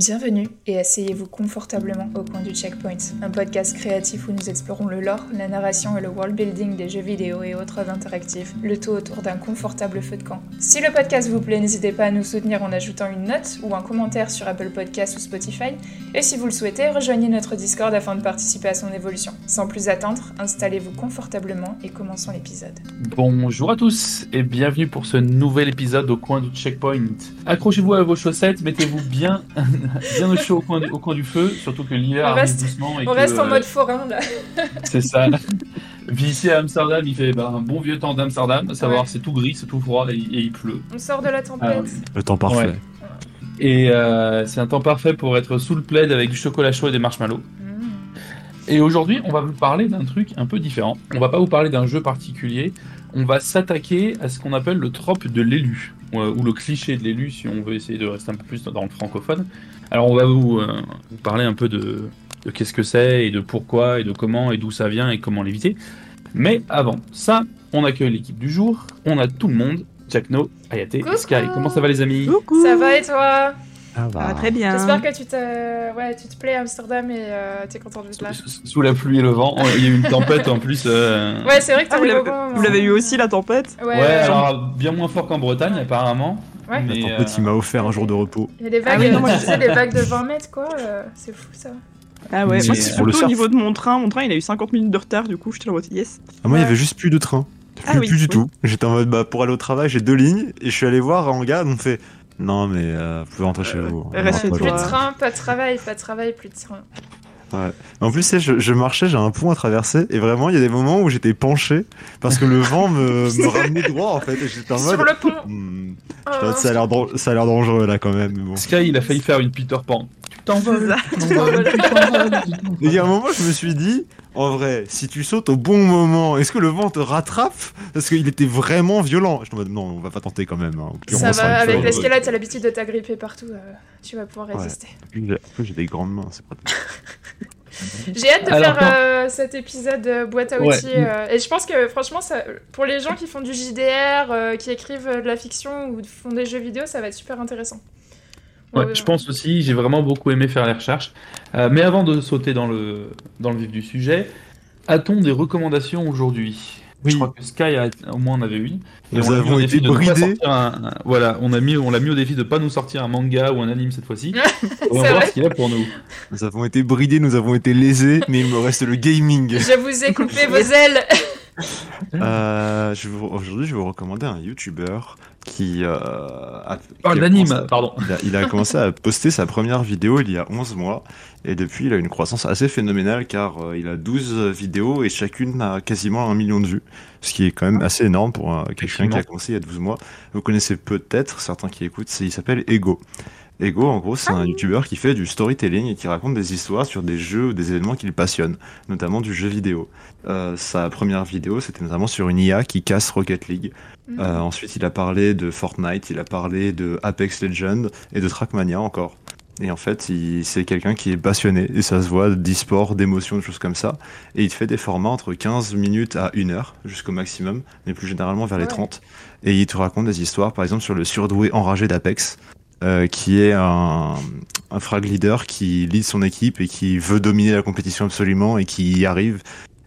Bienvenue et asseyez-vous confortablement au coin du Checkpoint, un podcast créatif où nous explorons le lore, la narration et le world building des jeux vidéo et autres interactifs, le tout autour d'un confortable feu de camp. Si le podcast vous plaît, n'hésitez pas à nous soutenir en ajoutant une note ou un commentaire sur Apple Podcasts ou Spotify, et si vous le souhaitez, rejoignez notre Discord afin de participer à son évolution. Sans plus attendre, installez-vous confortablement et commençons l'épisode. Bonjour à tous et bienvenue pour ce nouvel épisode au coin du Checkpoint. Accrochez-vous à vos chaussettes, mettez-vous bien bien au chaud au coin, du, au coin du feu, surtout que l'hiver On arrive reste- doucement. Et On que, reste en euh, mode forain là. C'est ça. Puis ici à Amsterdam, il fait bah, un bon vieux temps d'Amsterdam, à savoir Ouais. c'est tout gris, c'est tout froid et, et il pleut. On sort de la tempête. Ah, Le temps parfait. Ouais. Et euh, c'est un temps parfait pour être sous le plaid avec du chocolat chaud et des marshmallows. Mmh. Et aujourd'hui, on va vous parler d'un truc un peu différent. On va pas vous parler d'un jeu particulier. On va s'attaquer à ce qu'on appelle le trope de l'élu, ou, euh, ou le cliché de l'élu, si on veut essayer de rester un peu plus dans le francophone. Alors, on va vous, euh, vous parler un peu de, de qu'est-ce que c'est, et de pourquoi, et de comment, et d'où ça vient, et comment l'éviter. Mais avant ça, on accueille l'équipe du jour. On a tout le monde. Jackno, Ayate, Coucou. Sky. Comment ça va, les amis Coucou Ça va et toi? Ah Ça va très bien. J'espère que tu te, ouais, tu te plais à Amsterdam et euh, t'es content d'être là. Sous- Sous la pluie et le vent. Il y a eu une tempête en plus. euh, Ouais, c'est vrai que Ah, vous l'avez eu aussi la tempête? Ouais, alors bien moins fort qu'en Bretagne apparemment. Ouais. Mais, euh, il m'a offert un jour de repos. Il y a des vagues, Ah oui, non, moi, tu sais, des vagues de 20 mètres quoi, euh, c'est fou ça. Ah ouais, Mais, moi c'est pour le surtout au niveau de mon train. Mon train il a eu 50 minutes de retard, du coup j'étais en mode yes. Ah, moi, il y avait juste plus de train. Plus, Ah oui, plus du oui. tout. J'étais en mode, bah, pour aller au travail, j'ai deux lignes. Et je suis allé voir un gars, on me fait, non, mais euh, vous pouvez rentrer chez vous. reste Non, chez pas Plus de train, pas de travail, pas de travail, plus de train. En plus, je, je marchais, j'ai un pont à traverser. Et vraiment, il y a des moments où j'étais penché. Parce que le vent me, me ramenait droit, en fait. Et j'étais en mode. Sur le pont. hmm, Oh, ça, a l'air dan- ça a l'air dangereux, là, quand même. Bon. Sky, il a failli faire une Peter Pan. Tu t'envoles. ça. tu t'envoles, tu t'envoles. Et il y a un moment, je me suis dit, en vrai, si tu sautes au bon moment, est-ce que le vent te rattrape? Parce qu'il était vraiment violent. Je non, on va pas tenter quand même. hein. Au pire, Ça on sera va, une avec l'escalade, t'as l'habitude de t'agripper partout, euh, tu vas pouvoir Ouais. résister. J'ai- des grandes mains, c'est pas J'ai hâte de Alors, faire euh, cet épisode euh, boîte à Ouais. outils. euh, et je pense que franchement, ça, pour les gens qui font du JDR, euh, qui écrivent euh, de la fiction ou font des jeux vidéo, ça va être super intéressant. Ouais, je pense aussi, j'ai vraiment beaucoup aimé faire les recherches. Euh, mais avant de sauter dans le, dans le vif du sujet, a-t-on des recommandations aujourd'hui? Oui. Je crois que Sky, a, au moins, en avait une. Et Nous on mis avons été ne bridés. sortir un- un- voilà, on a mis, on l'a mis au défi de pas nous sortir un manga ou un anime cette fois-ci. on va voir ce qu'il a pour nous. Nous avons été bridés, nous avons été lésés, mais il me reste le gaming. Je vous ai coupé vos ailes. Euh, Aujourd'hui, je vais vous recommander un YouTuber qui, euh, a, qui commencé- pardon. Il a, il a commencé à poster sa première vidéo il y a 11 mois et depuis il a une croissance assez phénoménale car euh, il a 12 vidéos et chacune a quasiment un million de vues, ce qui est quand même assez énorme pour quelqu'un qui a commencé il y a 12 mois. Vous connaissez peut-être, certains qui écoutent, il s'appelle Ego. Ego, en gros, c'est un YouTuber qui fait du storytelling et qui raconte des histoires sur des jeux ou des événements qui le passionnent, notamment du jeu vidéo. Euh, sa première vidéo, c'était notamment sur une IA qui casse Rocket League. Euh, ensuite, il a parlé de Fortnite, il a parlé de Apex Legends et de Trackmania encore. Et en fait, c'est quelqu'un qui est passionné, et ça se voit, d'e-sport, d'émotions, de choses comme ça. Et il fait des formats entre 15 minutes à 1 heure, jusqu'au maximum, mais plus généralement vers les Ouais. 30. Et il te raconte des histoires, par exemple, sur le surdoué enragé d'Apex, euh, qui est un, un frag leader qui lead son équipe et qui veut dominer la compétition absolument et qui y arrive.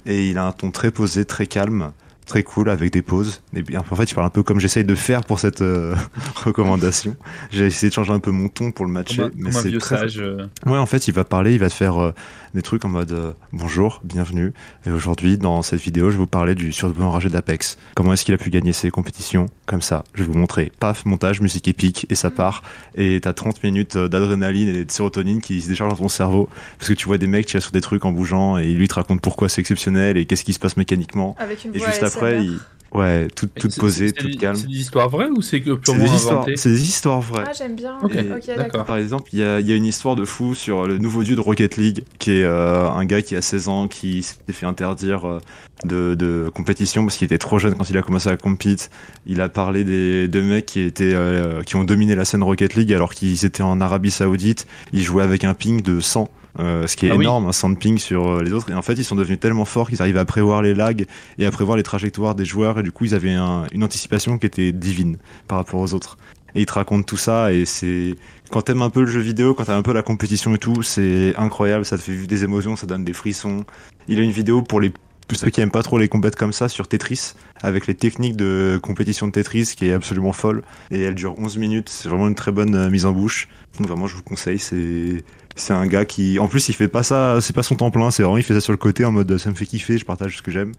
Et il a un ton très posé, très calme, très cool, avec des pauses. Et bien, en fait, il parle un peu comme j'essaye de faire pour cette euh, recommandation. J'ai essayé de changer un peu mon ton pour le matcher, Comme un, mais c'est vieux très sage. euh, Ouais, en fait, il va parler, il va te faire euh, des trucs en mode euh, bonjour, bienvenue. Et aujourd'hui, dans cette vidéo, je vais vous parler du surdoué enragé d'Apex. Comment est-ce qu'il a pu gagner ses compétitions Comme ça, je vais vous montrer. Paf, montage, musique épique, et ça part. Et t'as 30 minutes euh, d'adrénaline et de sérotonine qui se déchargent dans ton cerveau. Parce que tu vois des mecs tirer sur des trucs en bougeant, et lui te raconte pourquoi c'est exceptionnel et qu'est-ce qui se passe mécaniquement. Avec une Et juste après, il... Ouais, tout, toute c'est- posée, toute calme. C'est des histoires vraies ou c'est que purement des, histoires, inventé c'est des histoires vraies. Ah, j'aime bien. Ok, Ok, d'accord. d'accord. Par exemple, il y a, il y a une histoire de fou sur le nouveau dieu de Rocket League, qui est euh, un gars qui a 16 ans, qui s'était fait interdire euh, de, de compétition parce qu'il était trop jeune quand il a commencé à compete. Il a parlé des deux mecs qui étaient euh, qui ont dominé la scène Rocket League alors qu'ils étaient en Arabie Saoudite. Ils jouaient avec un ping de 100. Euh, ce qui est Ah oui. énorme, un 100 de ping sur euh, les autres. Et en fait, ils sont devenus tellement forts qu'ils arrivent à prévoir les lags et à prévoir les trajectoires des joueurs. Et du coup, ils avaient un- une anticipation qui était divine par rapport aux autres. et il te raconte tout ça et c'est quand t'aimes un peu le jeu vidéo, quand t'aimes un peu la compétition et tout, c'est incroyable, ça te fait vivre des émotions, ça donne des frissons. Il a une vidéo pour les pour ceux qui aiment pas trop les compètes comme ça sur Tetris, avec les techniques de compétition de Tetris qui est absolument folle. Et elle dure 11 minutes, c'est vraiment une très bonne euh, mise en bouche. Donc vraiment, je vous conseille, c'est c'est un gars qui, en plus, il fait pas ça, c'est pas son temps plein, c'est vraiment, il fait ça sur le côté en mode ça me fait kiffer, je partage ce que j'aime.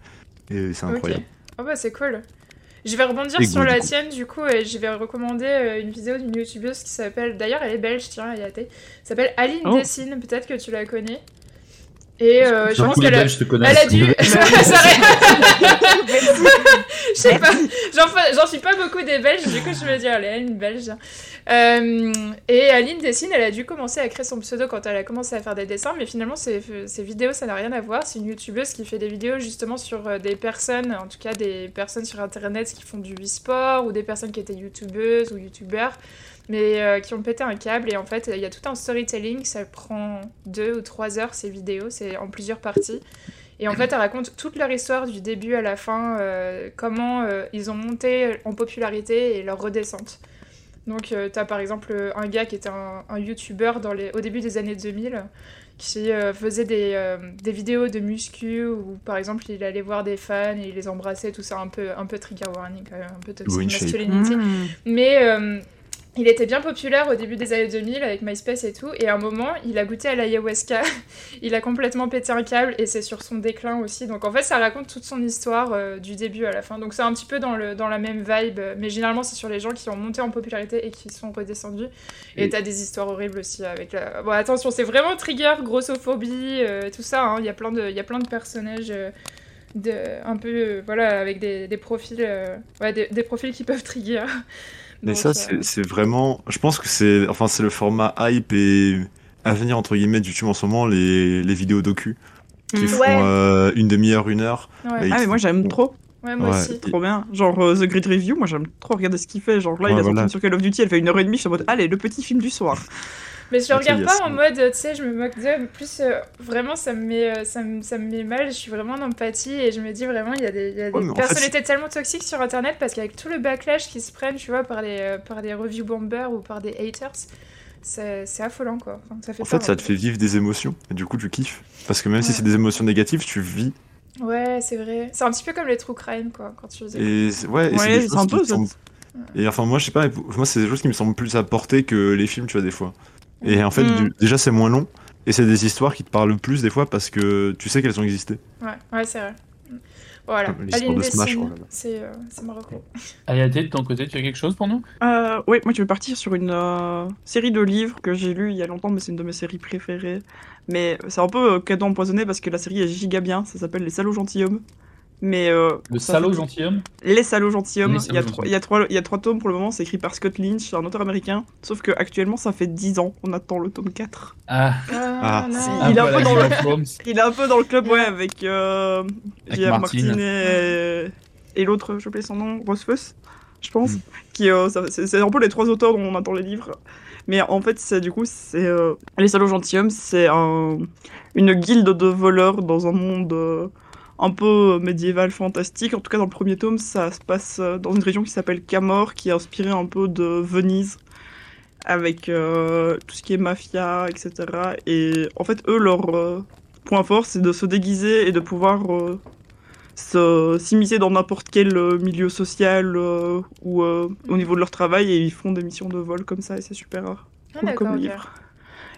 Et c'est incroyable. Ok. Oh bah c'est cool. Je vais rebondir Et sur la du coup. tienne du coup et je vais recommander euh, une vidéo d'une youtubeuse qui s'appelle, d'ailleurs elle est belge, tiens, elle y a été, s'appelle Aline Oh. Dessine, peut-être que tu la connais. Et euh, je D'un pense qu'elle a... Elle a dû. Je sais pas. J'en suis pas beaucoup des Belges, du coup je me dis, allez, une Belge. Euh, et Aline Dessine, elle a dû commencer à créer son pseudo quand elle a commencé à faire des dessins, mais finalement ses, ses vidéos ça n'a rien à voir. C'est une youtubeuse qui fait des vidéos justement sur euh, des personnes, en tout cas des personnes sur internet qui font du e-sport ou des personnes qui étaient youtubeuses ou youtubeurs mais euh, qui ont pété un câble et en fait il y a tout un storytelling, ça prend deux ou trois heures ces vidéos, c'est en plusieurs parties. Et en fait, elle raconte toute leur histoire du début à la fin, euh, comment euh, ils ont monté en popularité et leur redescente. Donc, tu t'as par exemple un gars qui était un, un YouTuber dans les, au début des années 2000 qui euh, faisait des, euh, des vidéos de muscu où par exemple il allait voir des fans et il les embrassait, tout ça un peu, un peu trigger warning, quand même, un peu toxic masculinity. Mmh. Mais euh, il était bien populaire au début des années 2000 avec MySpace et tout. Et à un moment, il a goûté à l'ayahuasca. il a complètement pété un câble et c'est sur son déclin aussi. Donc en fait, ça raconte toute son histoire euh, du début à la fin. Donc c'est un petit peu dans, le, dans la même vibe. Mais généralement, c'est sur les gens qui ont monté en popularité et qui sont redescendus. Et Et- t'as des histoires horribles aussi avec la. Bon, attention, c'est vraiment trigger, grossophobie, euh, tout ça. hein. Il y, a plein de- il y a plein de personnages. euh, de, un peu euh, voilà avec des, des profils euh, ouais, des, des profils qui peuvent trigger Mais Donc, ça, euh, c'est vraiment. Je pense que c'est enfin, c'est le format hype et avenir, entre guillemets, de YouTube en ce moment, les, les vidéos docu qui Mm. font Ouais. euh, une demi-heure, une heure. ouais. Et Ah mais moi j'aime trop, Ouais, moi Ouais. aussi. trop bien. Genre euh, The Grid Review, moi j'aime trop regarder ce qu'il fait. Genre là il a sorti voilà. sur Call of Duty, elle fait une heure et demie, je suis en mode allez le petit film du soir. Mais je le regarde pas en mode, tu sais, je me moque d'eux. mais Plus, euh, vraiment, ça me, met, euh, ça, me, ça me met mal. Je suis vraiment en empathie et je me dis vraiment, il y a des, il y a des Ouais, en fait, personnalités tellement toxiques sur Internet parce qu'avec tout le backlash qui se prennent, tu vois, par les, euh, par les review bombers ou par des haters, c'est c'est affolant, quoi. Enfin, ça fait En fait, ça te fait vivre des émotions. Et du coup, tu kiffes. Parce que même si c'est des émotions négatives, tu vis. Ouais, c'est vrai. C'est un petit peu comme les true crime, quoi, quand tu. Et c'est- ouais, et c'est Ouais, des c'est choses un qui peu me semblent- Et enfin, moi, je sais pas, moi, c'est des choses qui me semblent plus à portée que les films, tu vois, des fois. Et en fait, Mm. du- déjà, c'est moins long. Et c'est des histoires qui te parlent plus des fois parce que tu sais qu'elles ont existé. Ouais, ouais, c'est vrai. Voilà, Aline de Smash, oh c'est euh, c'est Marocco. Ayaté, de ton côté, tu as quelque chose pour nous? Euh, oui, moi je vais partir sur une euh, série de livres que j'ai lu il y a longtemps, mais c'est une de mes séries préférées. Mais c'est un peu euh, cadeau empoisonné parce que la série est giga bien, ça s'appelle Les Salauds Gentilshommes. Mais euh, Le salaud fait- gentilhomme Les Salauds Gentilshommes, Les il, y a trois, il, y a trois, il y a trois tomes pour le moment, c'est écrit par Scott Lynch, c'est un auteur américain. Sauf que actuellement ça fait 10 ans, on attend le tome 4. Ah, Ah, Ah, un Il est un peu dans le-. Il est un peu dans le club, ouais, avec, euh, Avec. Martin. Martin et, et l'autre, j'ai oublié son nom, Rose Fuss, je pense. Mm. Qui, euh, c'est un peu les trois auteurs dont on attend les livres. Mais en fait, c'est du coup, c'est euh, les salauds gentilshommes, c'est un, une guilde de voleurs dans un monde euh, un peu médiéval, fantastique. En tout cas, dans le premier tome, ça se passe euh, dans une région qui s'appelle Camor, qui est inspirée un peu de Venise, avec euh, tout ce qui est mafia, etc. Et en fait, eux, leur euh, point fort, c'est de se déguiser et de pouvoir euh, se- s'immiscer dans n'importe quel milieu social ou au niveau de leur travail et ils font des missions de vol comme ça et c'est super rare Ah, cool comme livre.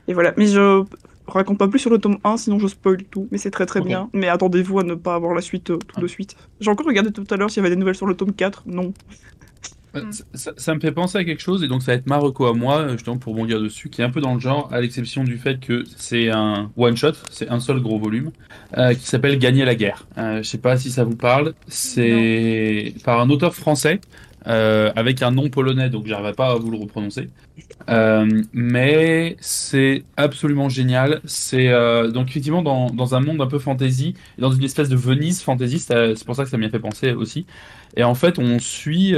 Et voilà, mais je raconte pas plus sur le tome 1 sinon je spoil tout, mais c'est très très bien. Mais attendez-vous à ne pas avoir la suite euh, tout de suite. J'ai encore regardé tout à l'heure s'il y avait des nouvelles sur le tome 4, non. Euh, Mm. Ça, ça- ça me fait penser à quelque chose, et donc ça va être Marocco à moi, euh, justement pour rebondir dessus, qui est un peu dans le genre, à l'exception du fait que c'est un one-shot, c'est un seul gros volume, euh, qui s'appelle Gagner la guerre. Euh, je sais pas si ça vous parle, c'est par un auteur français, euh, avec un nom polonais, donc j'arriverai pas à vous le reprononcer. Euh, mais c'est absolument génial. C'est euh, donc effectivement dans, dans un monde un peu fantasy, dans une espèce de Venise fantasy. C'est pour ça que ça m'y a fait penser aussi. Et en fait, on suit,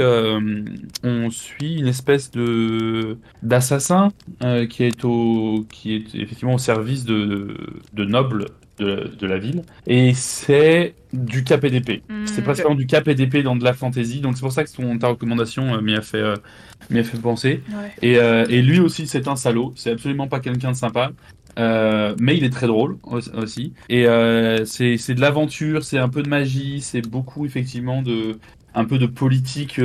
on suit une espèce de d'assassin qui est au, qui est effectivement au service de, de nobles de, de la ville. Et c'est du KPDP. Hmm. C'est principalement du KPDP dans de la fantasy. Donc c'est pour ça que ton, ta recommandation euh, m'y a fait, euh, a fait penser. Ouais. Et, euh, et lui aussi, c'est un salaud. C'est absolument pas quelqu'un de sympa. Euh, mais il est très drôle au- aussi. Et c'est de l'aventure, c'est un peu de magie, c'est beaucoup effectivement de un peu de politique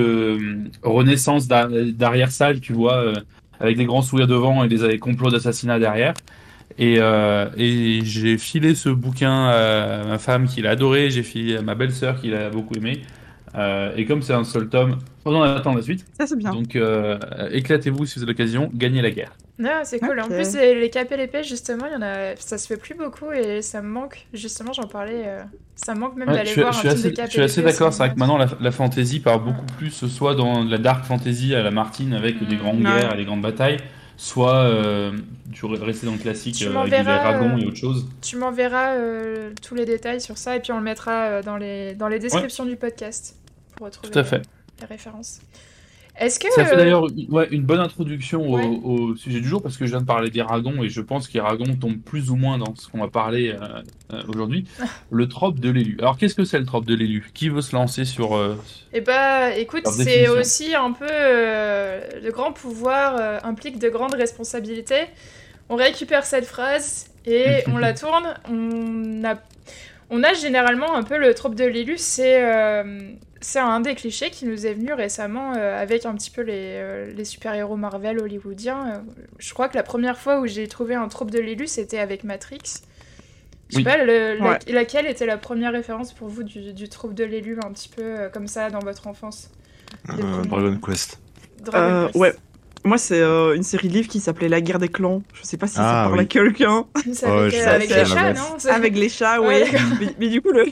renaissance d'ar- d'arrière-salle, tu vois, avec des grands sourires devant et des complots d'assassinat derrière. Et, euh, et j'ai filé ce bouquin à ma femme qui l'a adoré, j'ai filé à ma belle-sœur qui l'a beaucoup aimé. Euh, et comme c'est un seul tome, on attend la suite. Ça, c'est bien. Donc euh, éclatez-vous si vous avez l'occasion, gagnez la guerre. Non, c'est cool. En plus, les les KPLP, justement, il y en a... ça se fait plus beaucoup et ça me manque. Justement, j'en parlais. euh, Ça me manque même Ouais, d'aller je, suis- voir je un film assez, de je KPLP. suis assez d'accord, c'est vrai que maintenant la, la fantasy part beaucoup plus, soit dans la dark fantasy à la Martine avec des Mm. grandes guerres et des grandes batailles, soit euh, tu re- rester dans le classique Tu euh, avec des m'enverras, dragons euh, et autre chose. Tu m'enverras euh, tous les détails sur ça et puis on le mettra euh, dans les, dans les descriptions du podcast pour retrouver Tout à fait. les références. Est-ce que. Ça fait d'ailleurs ouais, une bonne introduction au, Ouais. au sujet du jour parce que je viens de parler d'Iragon et je pense qu'Iragon tombe plus ou moins dans ce qu'on va parler euh, euh, aujourd'hui. le trope de l'élu. Alors qu'est-ce que c'est le trope de l'élu? Qui veut se lancer sur euh, Eh bah, écoute, c'est aussi un peu. euh, le grand pouvoir implique de grandes responsabilités. On récupère cette phrase et on la tourne. On a, on a généralement un peu le trope de l'élu. C'est euh, c'est un des clichés qui nous est venu récemment euh, avec un petit peu les, euh, les super-héros Marvel hollywoodiens. Euh, je crois que la première fois où j'ai trouvé un trope de l'élu, c'était avec Matrix. Je sais Oui. pas, le- la- Ouais. laquelle était la première référence pour vous du, du trope de l'élu, un petit peu euh, comme ça dans votre enfance? Euh. Dragon Quest. Dragon Euh, Quest. ouais. Moi, c'est euh, une série de livres qui s'appelait La guerre des clans. Je sais pas si Ah, ça parle à oui. quelqu'un. C'est Ouais, avec, euh, avec les chats, non Avec les chats, ouais. d'accord. mais, mais du coup, le,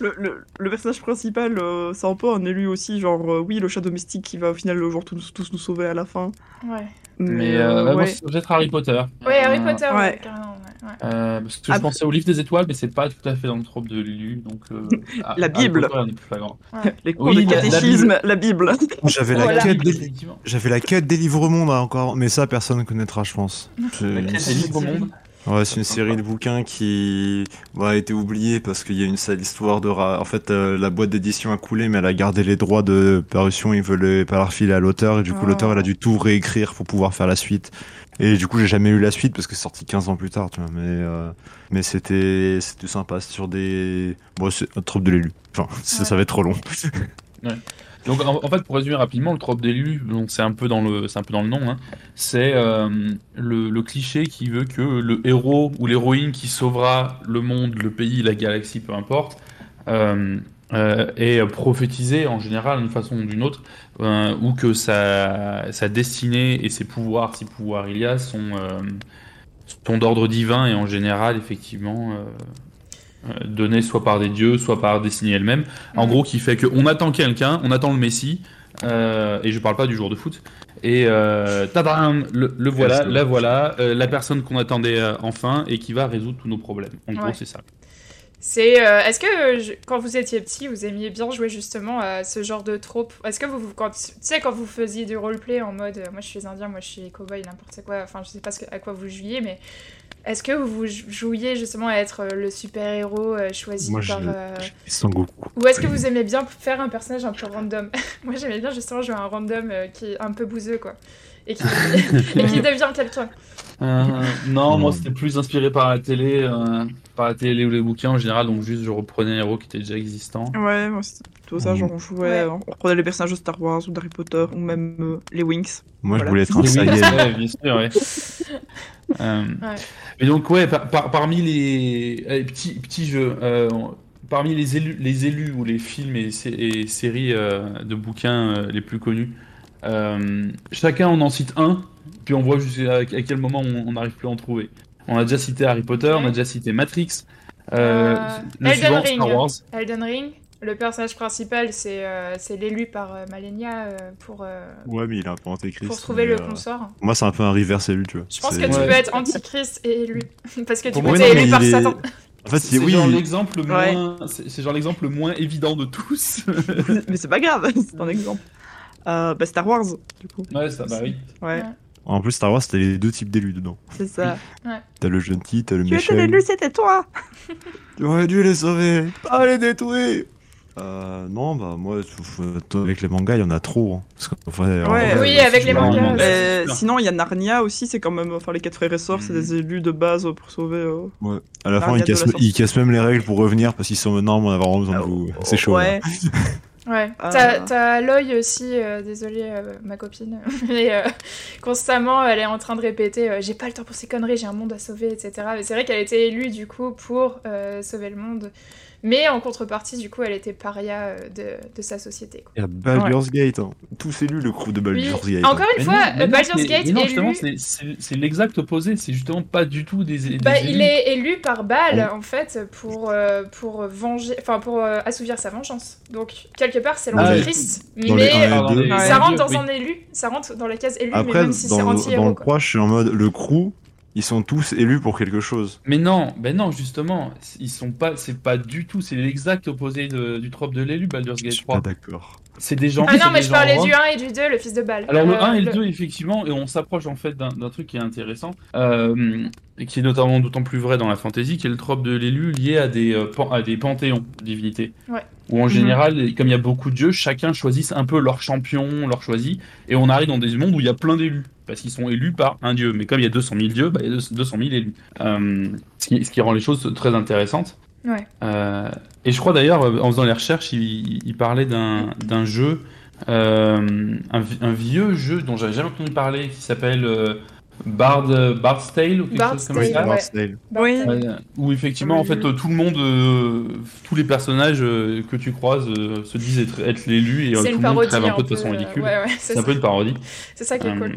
le, le, le personnage principal, euh, c'est un peu un élu aussi. Genre, euh, oui, le chat domestique qui va au final genre, tous, tous nous sauver à la fin. Ouais. Mais moi, ouais. c'est peut-être Harry Potter. Ouais, Harry Euh, Potter, ouais, ouais. euh, parce que je Après- pensais au livre des étoiles, mais c'est pas tout à fait dans le trope de l'élu. Donc, euh, La Bible. Flagrant. Les cours Oui, de la catéchisme, la Bible. J'avais la, Voilà. quête des... J'avais la quête des livres mondes hein, encore, mais ça personne ne connaîtra, je pense. La C'est- quête des livres au monde. Ouais, c'est une série de bouquins qui bon, a été oubliée parce qu'il y a une sale histoire de ra... En fait, euh, la boîte d'édition a coulé, mais elle a gardé les droits de parution. Ils veulent pas la refiler à l'auteur, et du coup, Oh. l'auteur, elle a dû tout réécrire pour pouvoir faire la suite. Et du coup, j'ai jamais eu la suite parce que c'est sorti 15 ans plus tard, tu vois. Mais, euh, mais c'était, c'était sympa. C'est sur des. Bon, c'est un trope de l'élu. Enfin, ça, Ouais. ça va être trop long. Donc en, en fait, pour résumer rapidement, le trope d'élu, donc c'est un peu dans le, c'est un peu dans le nom. hein, c'est euh, le, le cliché qui veut que le héros ou l'héroïne qui sauvera le monde, le pays, la galaxie, peu importe, euh, euh, est prophétisé en général d'une façon ou d'une autre, euh, ou que sa, sa destinée et ses pouvoirs, si pouvoirs il y a, sont, euh, sont d'ordre divin et en général effectivement. euh, euh, donnés soit par des dieux, soit par destinée elle-même. En Mhm. gros, qui fait qu'on attend quelqu'un, on attend le Messie, euh, et je parle pas du jour de foot, et euh, tadam, le, le voilà, la voilà, euh, la personne qu'on attendait euh, enfin et qui va résoudre tous nos problèmes. En gros, Ouais. c'est ça. C'est, euh, est-ce que je- quand vous étiez petit, vous aimiez bien jouer justement à ce genre de trope? Est-ce que vous, vous- quand, tu sais, quand vous faisiez du roleplay en mode, euh, moi je suis indien, moi je suis cowboy, n'importe quoi, enfin je sais pas ce que- à quoi vous jouiez, mais est-ce que vous jouiez justement à être euh, le super-héros euh, choisi Moi, par... je- euh. Ou est-ce que vous aimez bien faire un personnage un peu random? Moi j'aimais bien justement jouer un random euh, qui est un peu bouseux quoi. Et qui, et qui devient quelqu'un. Euh, non, moi c'était plus inspiré par la télé, euh, par la télé ou les bouquins en général, donc juste je reprenais un héros qui était déjà existant. Ouais, moi, c'était plutôt ça. Genre, on jouait, Ouais. on reprenait les personnages de Star Wars ou d'Harry Potter ou même euh, les Wings. Moi, Voilà. je voulais être un Saiyan. ouais, bien sûr, ouais. Euh, Ouais. Et donc, ouais, par- par- parmi les allez, petits, petits jeux, euh, parmi les élus, les élus ou les films et, sé- et séries euh, de bouquins euh, les plus connus, euh, chacun on en cite un, puis on voit jusqu'à à quel moment on n'arrive plus à en trouver. On a déjà cité Harry Potter, on a déjà cité Matrix, euh, Euh, le Elden suivant Ring. Star Wars. Elden Ring Le personnage principal, c'est euh, c'est l'élu par euh, Malenia euh, pour, euh, Ouais, mais il est un peu antéchrist. pour trouver le euh, consort. Moi, c'est un peu un reverse élu, tu vois. Je pense que tu peux être antichrist et élu. Parce que du Pour coup, moi, t'es non, élu par Satan. En fait, C'est oui. genre l'exemple moins, c'est c'est genre l'exemple le moins évident de tous. Mais c'est pas grave, c'est un exemple. Euh, bah, Star Wars, du coup. ouais, ça, bah oui. Ouais, Ouais. En plus, Star Wars, t'as les deux types d'élus dedans. c'est ça. T'as le gentil, t'as le Tu méchant. étais l'élu, c'était toi Tu aurais dû les sauver, pas les détruire. Euh, non, bah moi, euh, avec les mangas, il y en a trop. hein. Parce Ouais. vrai, Oui, euh, avec les tu mangas, ouais. Euh. Sinon, il y a Narnia aussi, c'est quand même. Enfin, les quatre frères et sœurs, c'est Mhm. des élus de base pour sauver. euh, Ouais. À la fin, ils cassent, ils cassent même les règles pour revenir parce qu'ils sont maintenant, on a vraiment besoin de vous. C'est chaud. Ouais. Ouais. Euh. T'as t'as aussi, euh, désolée, euh, ma copine. Mais euh, constamment, elle est en train de répéter J'ai pas le temps pour ces conneries, j'ai un monde à sauver, etc. Mais c'est vrai qu'elle était élue du coup pour sauver le monde. Mais en contrepartie, du coup, elle était paria euh, de, de sa société. quoi. Il y a Baldur's Gate. Hein. Tous élus le crew de Oui. Baldur's Gate. Encore une Mais fois, non, mais non, Baldur's Gate mais non, est justement, élu. c'est- l'exact opposé. C'est justement pas du tout des. des Bah, il élus. est élu par Baal Ouais. en fait pour euh, pour venger, enfin pour euh, assouvir sa vengeance. Donc quelque part c'est Ah, l'antéchrist, les mais et ça rentre dans oui. un élu, ça rentre dans la case élu, mais Après, même si c'est dans, dans le quoi. 3, je suis en mode le crew, ils sont tous élus pour quelque chose. Mais non, ben non, justement, ils sont pas, c'est pas du tout, c'est l'exact opposé de- du trope de l'élu Baldur's Je Gate suis pas 3. d'accord. C'est des gens. Ah non, mais je parlais du 1 et du 2, le fils de Baal. Alors le Euh, 1 et le 2 effectivement, et on s'approche en fait d'un truc qui est intéressant, euh, et qui est notamment d'autant plus vrai dans la fantasy, qui est le trope de l'élu lié à des, euh, pan- à des panthéons de divinités. Ouais. Où en général, comme il y a beaucoup de jeux, chacun choisit un peu leur champion, leur choisi, et on arrive dans des mondes où il y a plein d'élus, parce qu'ils sont élus par un dieu. Mais comme il y a 200 000 dieux, bah, il y a 200 000 élus. Euh, ce, qui, ce qui rend les choses très intéressantes. Ouais. Euh, et je crois d'ailleurs, euh, en faisant les recherches, il, il parlait d'un d'un jeu, euh, un, vi- un vieux jeu dont j'avais jamais entendu parler, qui s'appelle euh, Bard, Bard's Tale ou quelque Bard's chose comme Tale, ça. ouais. Bard's Tale. Oui. Ouais, où effectivement, en fait, tout le monde, euh, tous les personnages euh, que tu croises euh, se disent être, être l'élu et euh, C'est tout le monde crève un peu de façon ridicule. Ouais, ouais, c'est un peu une parodie. C'est ça qui est Euh, cool.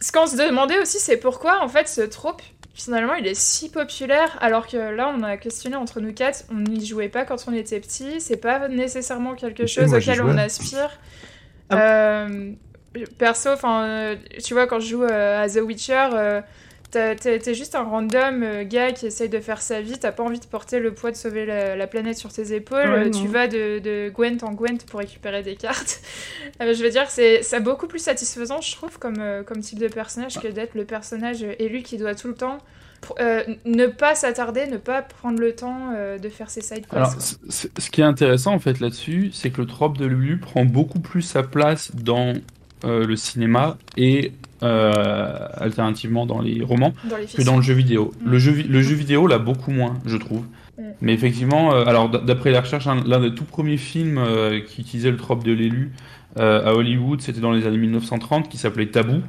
Ce qu'on se demandait aussi, c'est pourquoi en fait ce trope, finalement, il est si populaire, alors que là, on a questionné entre nous quatre, on n'y jouait pas quand on était petit, c'est pas nécessairement quelque chose moi, auquel on aspire. Ah. Euh, perso, enfin, euh, tu vois, quand je joue euh, à The Witcher, euh, t'es juste un random euh, gars qui essaye de faire sa vie, t'as pas envie de porter le poids de sauver la, la planète sur tes épaules, Ouais, tu vas de, de Gwent en Gwent pour récupérer des cartes. Euh, je veux dire, c'est beaucoup plus satisfaisant, je trouve, comme, euh, comme type de personnage que d'être le personnage élu qui doit tout le temps euh, ne pas s'attarder, ne pas prendre le temps euh, de faire ses side quests. Alors, ce qui est intéressant en fait là-dessus, c'est que le trope de l'élu prend beaucoup plus sa place dans euh, le cinéma et euh, alternativement dans les romans dans les que dans le jeu vidéo. Mm. Le, jeu, vidéo l'a beaucoup moins, je trouve. Mm. Mais effectivement, euh, alors d'après les recherches, un- l'un des tout premiers films euh, qui utilisait le trope de l'élu à Hollywood, c'était dans les années 1930, qui s'appelait Tabou.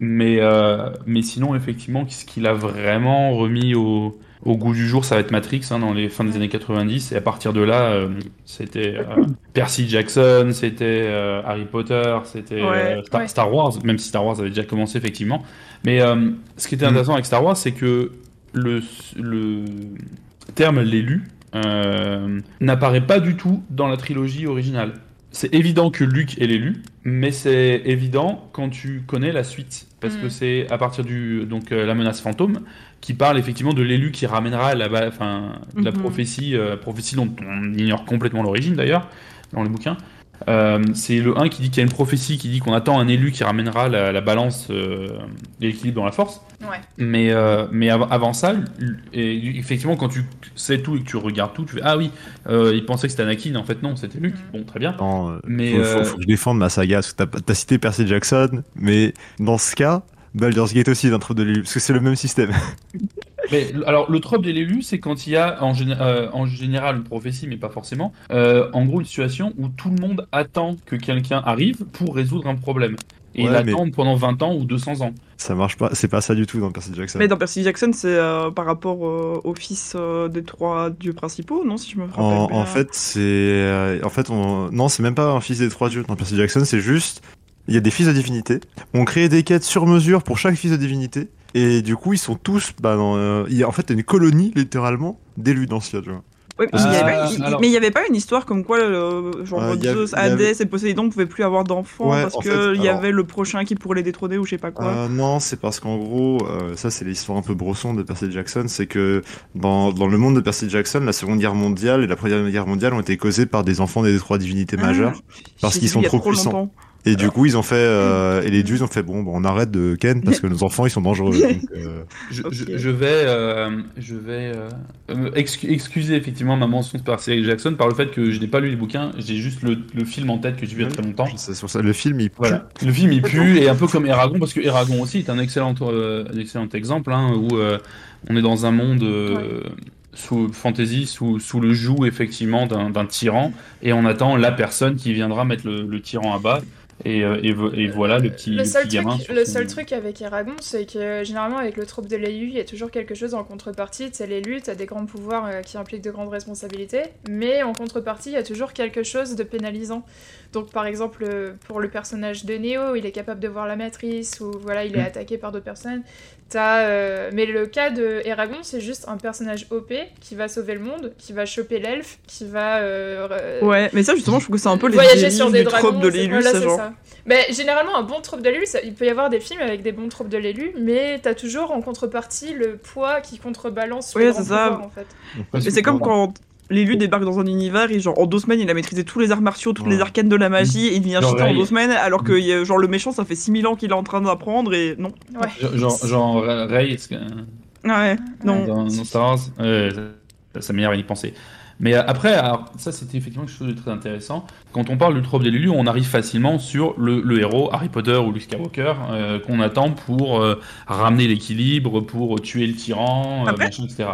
Mais, euh, mais sinon, effectivement, ce qu'il a vraiment remis au, au goût du jour, ça va être Matrix hein, dans les fins des années 90. Et à partir de là, euh, c'était euh, Percy Jackson, c'était euh, Harry Potter, c'était Ouais. euh, Star, Ouais. Star Wars, même si Star Wars avait déjà commencé, effectivement. Mais euh, ce qui était Mm. intéressant avec Star Wars, c'est que le, le terme l'élu euh, n'apparaît pas du tout dans la trilogie originale. C'est évident que Luke est l'élu, mais c'est évident quand tu connais la suite, parce Mm. que c'est à partir du donc euh, la menace fantôme qui parle effectivement de l'élu qui ramènera la, enfin, la Mhm. prophétie, euh, prophétie dont on ignore complètement l'origine d'ailleurs dans les bouquins. Euh, c'est le 1 qui dit qu'il y a une prophétie qui dit qu'on attend un élu qui ramènera la, la balance euh, et l'équilibre dans la force. Ouais. Mais, euh, mais av- avant ça, et effectivement, quand tu sais tout et que tu regardes tout, tu fais Ah oui, euh, il pensait que c'était Anakin, en fait non, c'était Luke. Mm. Bon, très bien. Non, Mais, faut, faut- euh, faut que je défende ma saga, parce que t'as as cité Percy Jackson, mais dans ce cas, Baldur's Gate aussi est un truc de l'élu, parce que c'est le même système. Mais alors, le trope de l'élu, c'est quand il y a en, euh, en général une prophétie, mais pas forcément, euh, en gros une situation où tout le monde attend que quelqu'un arrive pour résoudre un problème. Et il Ouais, attend pendant 20 ans ou 200 ans. Ça marche pas, c'est pas ça du tout dans Percy Jackson. Mais dans Percy Jackson, c'est euh, par rapport euh, au fils euh, des trois dieux principaux, non Si je me rappelle En, bien. en fait, c'est. euh, En fait, on... non, c'est même pas un fils des trois dieux dans Percy Jackson, c'est juste. Il y a des fils de divinité. On crée des quêtes sur mesure pour chaque fils de divinité. Et du coup, ils sont tous. Bah, dans, euh, il y a, en fait, une colonie, littéralement, d'élus d'anciens, tu vois. Oui, mais il n'y avait, Ah, pas- une histoire comme quoi, le, genre Euh, Zeus, avait- et Poséidon pouvaient plus avoir d'enfants Ouais, parce en que fait, il y avait le prochain qui pourrait les détrôner ou je sais pas quoi. Euh, non, c'est parce qu'en gros, euh, ça c'est l'histoire un peu brosson de Percy Jackson, c'est que dans, dans le monde de Percy Jackson, la Seconde Guerre mondiale et la Première Guerre mondiale ont été causées par des enfants des trois divinités majeures. parce qu'ils sont trop trop puissants. longtemps. Et du coup, ils ont fait, euh, et les dieux ils ont fait, bon, bon, on arrête de Ken parce que nos enfants ils sont dangereux. donc, euh, Je, Ok. je- je vais, euh, je vais excu- excuser effectivement ma mention de Percy Jackson par le fait que je n'ai pas lu les bouquins, j'ai juste le, le film en tête que j'ai vu il y a très longtemps. c'est sur ça. Le film il pue. Voilà. Le film il pue et un peu comme Eragon parce que Eragon aussi est un excellent, euh, un excellent exemple hein, où euh, on est dans un monde euh, sous fantasy sous, sous le joug effectivement d'un d'un tyran et on attend la personne qui viendra mettre le, le tyran à bas et, euh, et, vo- et voilà le petit, Le le seul, petit truc, le avec Eragon, c'est que généralement avec le trope de l'élu, il y a toujours quelque chose en contrepartie. Tu sais, l'élu, t'as des grands pouvoirs euh, qui impliquent de grandes responsabilités, mais en contrepartie, il y a toujours quelque chose de pénalisant. Donc par exemple, euh, pour le personnage de Neo, il est capable de voir la matrice, ou voilà, il est Mm. attaqué par d'autres personnes. T'as, euh, Mais le cas de Eragon, c'est juste un personnage OP qui va sauver le monde, qui va choper l'elfe, qui va... euh, Ouais, mais ça justement, je trouve que c'est un peu les voyager sur des du dragons, trope de l'élu, voilà, c'est c'est genre. ça. Mais généralement, un bon trope de l'élu, ça- il peut y avoir des films avec des bons tropes de l'élu, mais t'as toujours en contrepartie le poids qui contrebalance sur Oui, c'est ça. en fait. Mais c'est comme quand l'élu débarque dans un univers et genre en deux semaines il a maîtrisé tous les arts martiaux, toutes Ouais. les arcanes de la magie et il vient Genre chuter en deux semaines alors que y a- genre le méchant ça fait 6000 ans qu'il est en train d'apprendre et non. Ouais. Genre, genre Ray, est-ce que- Ouais, non. dans, dans Star Wars, ouais, ça, m'énerve à y penser. Mais euh, après, alors, ça c'était effectivement quelque chose de très intéressant. Quand on parle du trope des Lulu, on arrive facilement sur le, le héros Harry Potter ou Luke Skywalker euh, qu'on attend pour euh, ramener l'équilibre, pour tuer le tyran, euh, Après, machin, etc.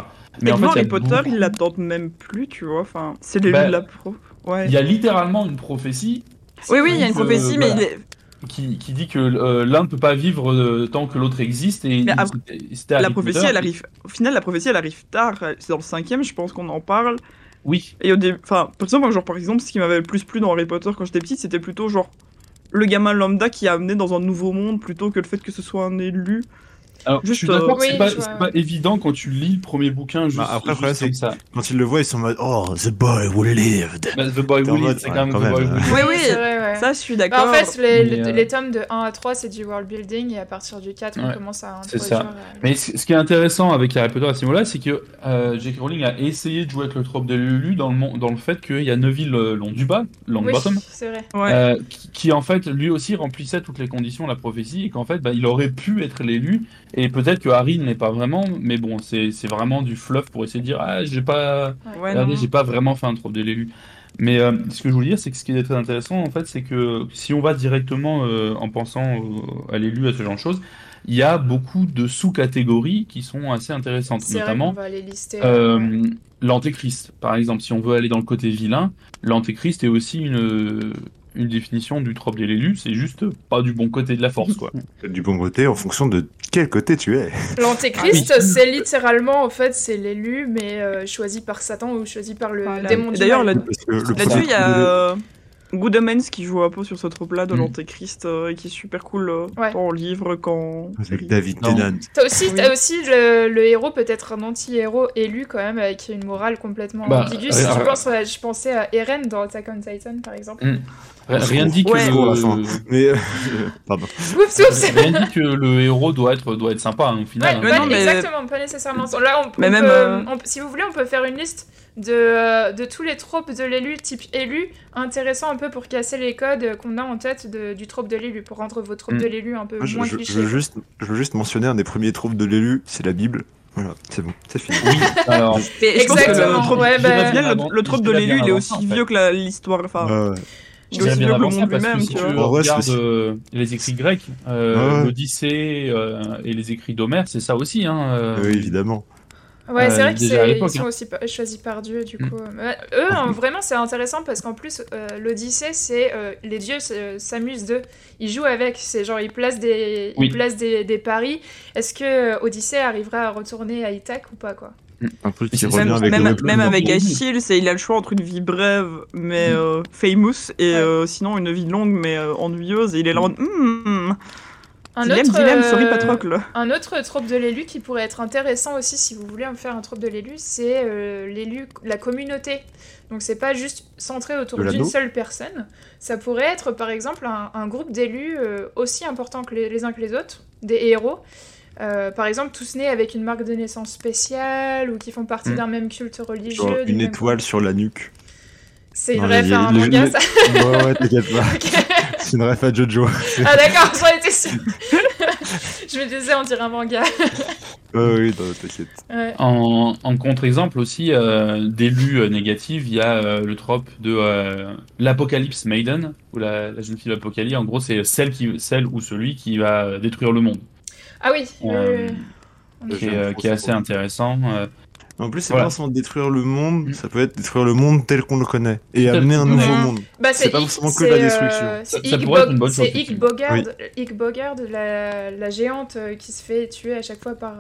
Mais en fait, Harry Potter, beaucoup- il l'attendent même plus, tu vois. Enfin, c'est l'élu Bah, de la pro. Ouais. Il y a littéralement une prophétie Oui, oui, il y a une prophétie, mais voilà. il est. qui, qui dit que euh, l'un ne peut pas vivre euh, tant que l'autre existe. Et Mais après, La prophétie, Potter. elle arrive. Au final, la prophétie, elle arrive tard. C'est dans le cinquième, je pense qu'on en parle. Oui, Et au début, enfin, genre, par exemple, ce qui m'avait le plus plu dans Harry Potter quand j'étais petite, c'était plutôt genre le gamin lambda qui a amené dans un nouveau monde plutôt que le fait que ce soit un élu. Alors je Juste, suis d'accord euh, c'est oui, pas, je vois, évident quand tu lis le premier bouquin juste, Bah, après, juste comme c'est ça. Quand ils le voient, ils sont en mode Oh, the boy will live. Bah, The Boy T'es en Will mode, Live, c'est quand même quand The même, Boy euh. Will Live. Oui, oui. c'est vrai, ouais. Ça, je suis Bah, d'accord. en fait, les, euh, les tomes de 1 à 3, c'est du world building, et à partir du 4, on commence à c'est introduire... ça. euh, Mais ce qui est intéressant avec Harry Potter à ce niveau-là, c'est que euh, J.K. Rowling a essayé de jouer avec le trope de Lulu dans le, dans le fait qu'il y a Neville euh, Londubat, Oui, Longbottom, c'est vrai. Ouais. euh, qui, qui, en fait lui aussi remplissait toutes les conditions de la prophétie et qu'en fait bah, il aurait pu être l'élu et peut-être que Harry ne l'est pas vraiment, mais bon c'est vraiment du fluff pour essayer de dire ah j'ai pas Ouais, Regardez, j'ai pas vraiment fait un trope de l'élu. Mais euh, ce que je voulais dire, c'est que ce qui est très intéressant, en fait, c'est que si on va directement euh, en pensant à l'élu, à ce genre de choses, il y a beaucoup de sous-catégories qui sont assez intéressantes, notamment va les lister. euh, l'antéchrist. Par exemple, si on veut aller dans le côté vilain, l'antéchrist est aussi une, une définition du trope de l'élu, c'est juste pas du bon côté de la force, quoi. Du bon côté en fonction de quel côté tu es. L'antéchrist, Ah c'est littéralement, en fait, c'est l'élu, mais euh, choisi par Satan ou choisi par le Voilà. démon d'ailleurs, Là-dessus, il y a euh, Good Omens qui joue un peu sur ce trope-là de Mm. l'Antéchrist euh, et qui est super cool euh, Ouais. tant en livre qu'en avec. David. Tennant. T'as aussi, Oui. t'as aussi le, le héros, peut-être un anti-héros élu quand même, avec une morale complètement Bah, ambiguë. Si euh, je, pense, à- je pensais à Eren dans Attack on Titan, par exemple. Mm. Rien dit que Ouais. le- Trop à la fin. Mais pardon. Oups, oups rien dit que le héros doit être doit être sympa hein, au final. Ouais, hein. mais pas- non, mais- exactement, pas nécessairement. Là, on, Mais on même, peut- euh, on- si vous voulez, on peut faire une liste de, euh, de tous les tropes de l'élu, type élu, intéressant un peu pour casser les codes qu'on a en tête de- du trope de l'élu, pour rendre vos tropes Mm. de l'élu un peu je, moins je- je veux juste, je veux juste mentionner un des premiers troupes de l'élu, c'est la Bible. Voilà, c'est bon, c'est fini. Oui, alors Et je pense que Exactement, le trope, ouais, bah- bien, le, le trope de l'élu, il est aussi ça, en fait. vieux que l'histoire. Enfin, Ouais, ouais. Je aussi bien avant ça parce que lui-même. si tu regardes euh, les écrits grecs, euh, l'Odyssée euh, et les écrits d'Homère, c'est ça aussi. Hein, euh. Oui, évidemment. Ouais, c'est Euh, vrai que déjà à c'est- ils l'époque, sont hein. aussi choisis par Dieu, du Mm. coup. Ouais, eux, hein, vraiment, c'est intéressant parce qu'en plus, euh, l'Odyssée, c'est euh, les dieux s'amusent d'eux. Ils jouent avec. C'est genre, ils placent des, Oui. ils placent des, des paris. Est-ce que Odyssée arrivera à retourner à Ithaque ou pas, quoi? Un truc qui revient Même, avec même, le même avec le- Achille, c'est il a le choix entre une vie brève mais Mm. euh, famous et Ouais. euh, sinon une vie longue mais euh, ennuyeuse et il est là en mode, Hmm, Un Dilemme, autre, dilemme, sorry Patrocle. Un autre trope de l'élu qui pourrait être intéressant aussi si vous voulez en faire un trope de l'élu, c'est euh, l'élu, la communauté. Donc c'est pas juste centré autour d'une seule personne. Ça pourrait être par exemple un, un groupe d'élus euh, aussi importants que les, les uns que les autres, des héros. Euh, par exemple, tous nés avec une marque de naissance spéciale ou qui font partie Mm. d'un même culte religieux. Genre une même- étoile sur la nuque. C'est une ref à un les- manga, les- ça. Ouais, ouais, t'inquiète pas. C'est une ref à Jojo. Ah d'accord, j'en étais sûre. Je me disais, on dirait un manga. Ouais, oui, t'inquiète. Ouais. En, en contre-exemple aussi euh, d'élus euh, négatifs, il y a euh, le trope de euh, l'Apocalypse Maiden, ou la, la jeune fille de l'Apocalypse. En gros, c'est celle, qui, celle ou celui qui va détruire le monde, Ah oui, oui, Euh, oui, oui. qui est, euh, qui est assez intéressant. euh. En plus, c'est Voilà. pas forcément détruire le monde, Mm. ça peut être détruire le monde tel qu'on le connaît. Et amener un nouveau monde. Bah, C'est pas forcément que la destruction. c'est Ça- ça Ig pourrait être Bo- une bonne C'est chose, Ig effectivement. Bogard, Oui. Bogard, la, la géante qui se fait tuer à chaque fois par,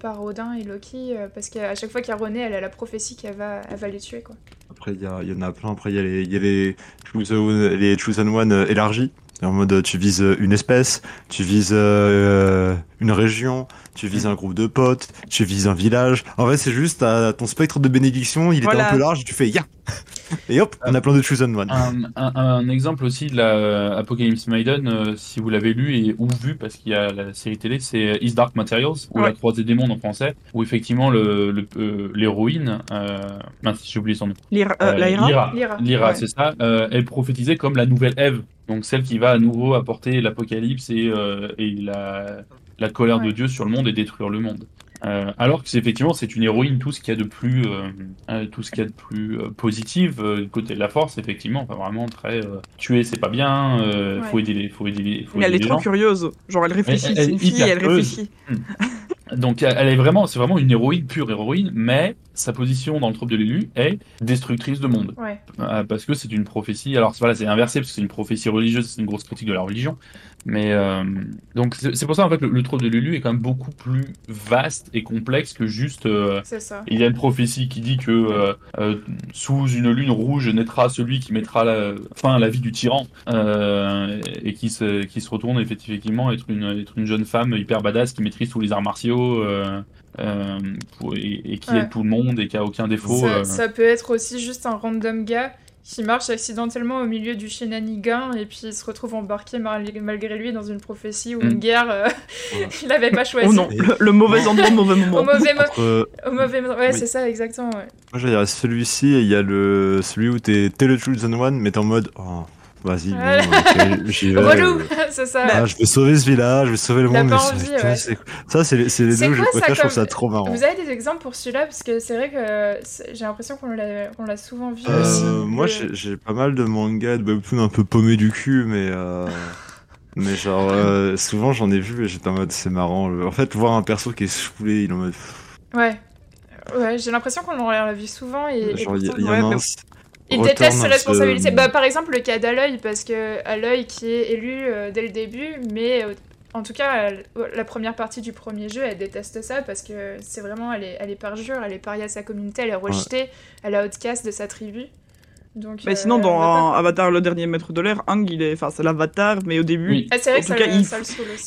par Odin et Loki, parce qu'à chaque fois qu'il y a René, elle a la prophétie qu'elle va, elle va les tuer. Quoi. Après, il y, a- il y en a plein. Après, il y a les, il y a les, chosen, les chosen one élargis. En mode, tu vises une espèce, tu vises euh, une région, tu vises un groupe de potes, tu vises un village. En fait, c'est juste t'as ton spectre de bénédiction, il était Voilà. un peu large, et tu fais ya Et hop, on a plein de chosen one. Un, un- un exemple aussi de la euh, Apocalypse Maiden, euh, si vous l'avez lu et ou vu, parce qu'il y a la série télé, c'est Is Dark Materials, ou Ouais. La Croisée des Mondes en français, où effectivement le- le- euh, l'héroïne, euh, mince, j'ai oublié son nom, euh, Euh. Lyra, Ouais. c'est ça, euh, est prophétisée comme la nouvelle Ève, donc celle qui va à nouveau apporter l'apocalypse et, euh, et la, la colère de. Dieu sur le monde et détruire le monde. Euh, alors que c'est effectivement c'est une héroïne tout ce qu'il y a de plus euh, euh, tout ce qu'il y a de plus euh, positif du côté de la force effectivement enfin, vraiment très tuer c'est pas bien Ouais. faut aider les faut aider les faut Mais elle est trop curieuse. Genre, elle réfléchit. C'est une fille, elle réfléchit. Donc elle est vraiment, c'est vraiment une héroïne pure héroïne, mais sa position dans le trope de l'élu est destructrice de monde, Ouais. Parce que c'est une prophétie. Alors voilà, c'est inversé parce que c'est une prophétie religieuse, c'est une grosse critique de la religion. Mais euh, donc c'est pour ça en fait le, le de l'élu est quand même beaucoup plus vaste et complexe que juste. euh, ça. il y a une prophétie qui dit que euh, euh, sous une lune rouge naîtra celui qui mettra la, fin à la vie du tyran euh, et qui se, qui se retourne effectivement être une, être une jeune femme hyper badass qui maîtrise tous les arts martiaux euh, euh, pour- et, et qui Ouais. aide tout le monde et qui a aucun défaut. Ça, ça peut être aussi juste un random gars qui marche accidentellement au milieu du shenanigan et puis il se retrouve embarqué mal- malgré lui dans une prophétie ou Mm. une guerre euh, Voilà. qu'il n'avait pas choisi. Oh non, le, le mauvais endroit, le mauvais Au moment. mauvais, mo- Entre- au mauvais moment. Ouais, Oui. c'est ça, exactement. ouais. Moi, je dirais celui-ci, et il y a le, celui où t'es, t'es le chosen one, mais t'es en mode, oh, vas-y, j'y vais. Relou, euh, c'est ça. Ah, je vais sauver ce village, je vais sauver le monde. mais ça- envie, ouais. c'est- Ça, c'est les, c'est les C'est deux que je ça, trouve ça trop marrant. Vous avez des exemples pour celui-là? Parce que c'est vrai que c'est- j'ai l'impression qu'on l'a qu'on l'a souvent vu Euh, aussi. moi, Le- j'ai j'ai pas mal de mangas, de webtoons un peu paumés du cul, mais euh, mais genre euh, souvent j'en ai vu et j'étais en mode c'est marrant. En fait, voir un perso qui est saoulé, il est en mode Ouais. Ouais, j'ai l'impression qu'on l'a vu souvent et, genre il y, en a mais un. Il déteste ses responsabilités. Bah, par exemple, le cas d'Aloy, parce que Aloy qui est élu euh, dès le début, mais euh, en tout cas, elle- la première partie du premier jeu, elle déteste ça parce que c'est vraiment, elle est, elle est parjure, elle est paria de sa communauté, elle est rejetée, elle est outcast de sa tribu. Donc, Mais euh, sinon, dans Avatar, le dernier maître de l'air, Ang, il est, enfin, c'est l'Avatar, mais au début, Oui. Ah, vrai en que tout ça, cas, le-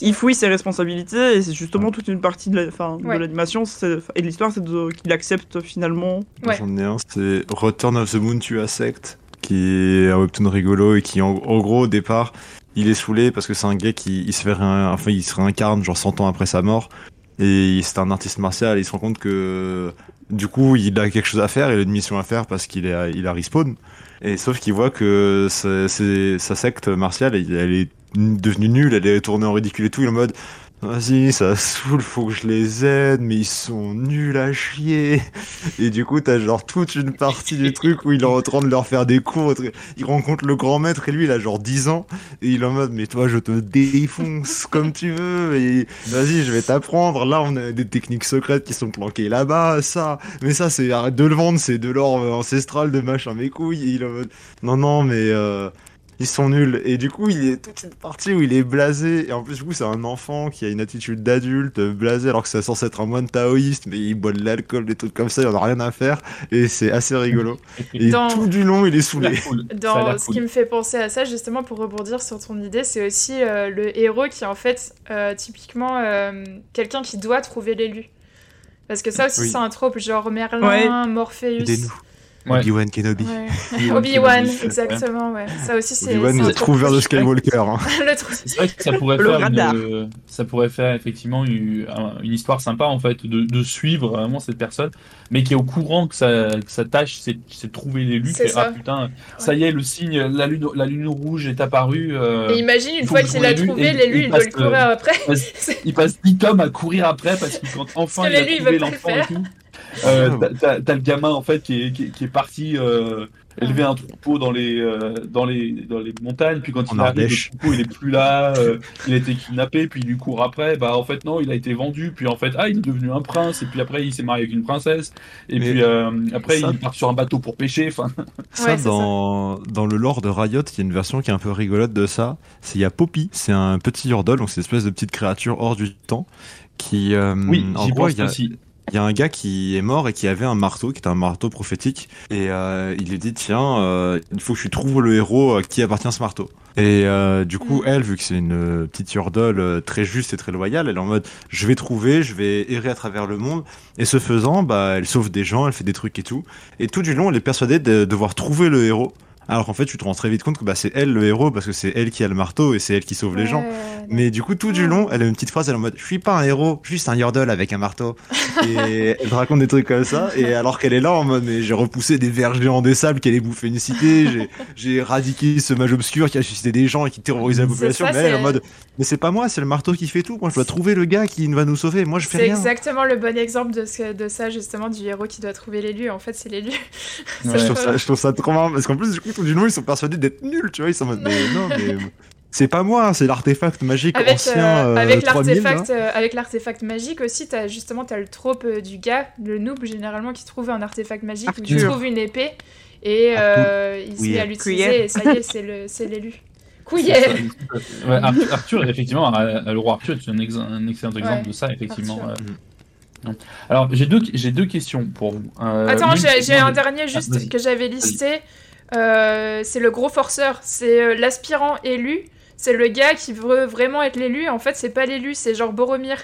il- fouille ses responsabilités et c'est justement toute une partie de la- l'animation et de l'histoire, c'est qu'il accepte finalement. Ouais. J'en ai un, c'est Return of the Moon to a Sect, qui est un webtoon rigolo et qui, en, en gros, au départ, il est saoulé parce que c'est un gars qui il se fait réin- enfin, il se réincarne genre 100 ans après sa mort et c'est un artiste martial et il se rend compte que du coup, il a quelque chose à faire, il a une mission à faire parce qu'il est à- il a respawn. Et sauf qu'il voit que sa, secte martiale, elle est devenue nulle, elle est tournée en ridicule et tout, il est en mode Vas-y, ça saoule, faut que je les aide, mais ils sont nuls à chier. Et du coup, t'as genre toute une partie du truc où il est en train de leur faire des cours. Il rencontre le grand maître et lui, il a genre 10 ans. Et il est en mode, mais toi, je te défonce comme tu veux. Et vas-y, je vais t'apprendre. Là, on a des techniques secrètes qui sont planquées là-bas, ça. Mais ça, c'est, arrête de le vendre, c'est de l'or euh, ancestral de machin, mes couilles. Et il est en mode, non, non, mais, euh, ils sont nuls. Et du coup, il est toute une partie où il est blasé. Et en plus, du coup, c'est un enfant qui a une attitude d'adulte, blasé, alors que c'est censé être un moine taoïste, mais il boit de l'alcool, des trucs comme ça, il en a rien à faire. Et c'est assez rigolo. Et Dans- tout du long, il est saoulé. Dans ce qui me fait penser à ça, justement, pour rebondir sur ton idée, c'est aussi euh, le héros qui est en fait euh, typiquement euh, quelqu'un qui doit trouver l'élu. Parce que ça aussi, Oui. c'est un trope, genre Merlin, Ouais. Morpheus. Ouais. Obi-Wan Kenobi. Ouais. Obi-Wan exactement, ouais. Ça aussi, c'est. Obi-Wan, le trouveur de Skywalker. hein. le trou- C'est vrai que ça pourrait Le faire une, ça pourrait faire effectivement une, un- une histoire sympa en fait de, de suivre vraiment cette personne, mais qui est au courant que sa, que sa tâche c'est c'est de trouver l'élu. C'est est, ça. Ah putain, ça y est le signe, la lune, la lune rouge est apparue. euh, Et imagine, une fois qu'il l'a trouvé, l'élu, il il doit le courir euh, après. il passe 10 tomes à courir après parce que quand enfin il a trouvé l'enfant et tout, euh, t'as- le gamin en fait qui est, qui est, qui est parti euh, élever un troupeau dans les, euh, dans les, dans les montagnes, puis quand En il arrive, Ardèche. le troupeau il est plus là, euh, il a été kidnappé, puis il lui court après, bah en fait non, il a été vendu, puis en fait ah il est devenu un prince, et puis après il s'est marié avec une princesse, et Mais puis euh, après ça- il part sur un bateau pour pêcher, enfin Ça, Ouais, dans, dans le lore de Riot, il y a une version qui est un peu rigolote de ça. C'est il y a Poppy, c'est un petit Yordle, donc c'est une espèce de petite créature hors du temps. Qui, euh, oui, en gros, il y a, aussi. Il y a un gars qui est mort et qui avait un marteau, qui était un marteau prophétique. Et euh, il lui dit tiens, euh, il faut que je trouve le héros à qui appartient ce marteau. Et euh, du coup, Mhm. elle, vu que c'est une euh, petite Yordle euh, très juste et très loyale, elle est en mode je vais trouver, je vais errer à travers le monde. Et ce faisant, bah, elle sauve des gens, elle fait des trucs et tout. Et tout du long, elle est persuadée de devoir trouver le héros. Alors qu'en fait, tu te rends très vite compte que bah, c'est elle le héros parce que c'est elle qui a le marteau et c'est elle qui sauve les gens. Ouais. Mais du coup, tout du long, elle a une petite phrase, elle est en mode Je suis pas un héros, juste un Yordle avec un marteau. Et elle te raconte des trucs comme ça. Et alors qu'elle est là en mode Mais j'ai repoussé des vers géants des sables qui allaient bouffer une cité, j'ai- éradiqué ce mage obscur qui a suscité des gens et qui terrorise la C'est population. ça, mais elle est en c'est- mode Mais c'est pas moi, c'est le marteau qui fait tout. Moi, je dois trouver le gars qui va nous sauver. Moi, je fais C'est rien. exactement le bon exemple de, ce- de ça, justement, du héros qui doit trouver l'élu. En fait, c'est l'élu. Ouais. Je, trouve ça, je trouve ça trop marrant parce qu'en plus, du coup, tout du long, ils sont persuadés d'être nuls. Tu vois, ils sont en mode Mais non, mais. C'est pas moi, c'est l'artefact magique Avec, ancien. euh, euh, avec 3000, là. l'artefact euh, avec l'artefact magique aussi, as, justement, t'as le trope euh, du gars, le noob généralement, qui trouve un artefact magique, qui trouve une épée, et euh, il se met à l'utiliser, et ça y est, c'est le- c'est l'élu. Couillet Ouais, Arthur, Arthur, effectivement, le roi Arthur est un, ex- un excellent exemple Ouais, de ça, effectivement. Euh. Alors, j'ai deux, j'ai deux questions pour vous. Euh, Attends, j'ai un dernier juste vas-y. que j'avais listé. Euh, c'est le gros forceur. C'est euh, l'aspirant élu. C'est le gars qui veut vraiment être l'élu. En fait, c'est pas l'élu, c'est genre Boromir.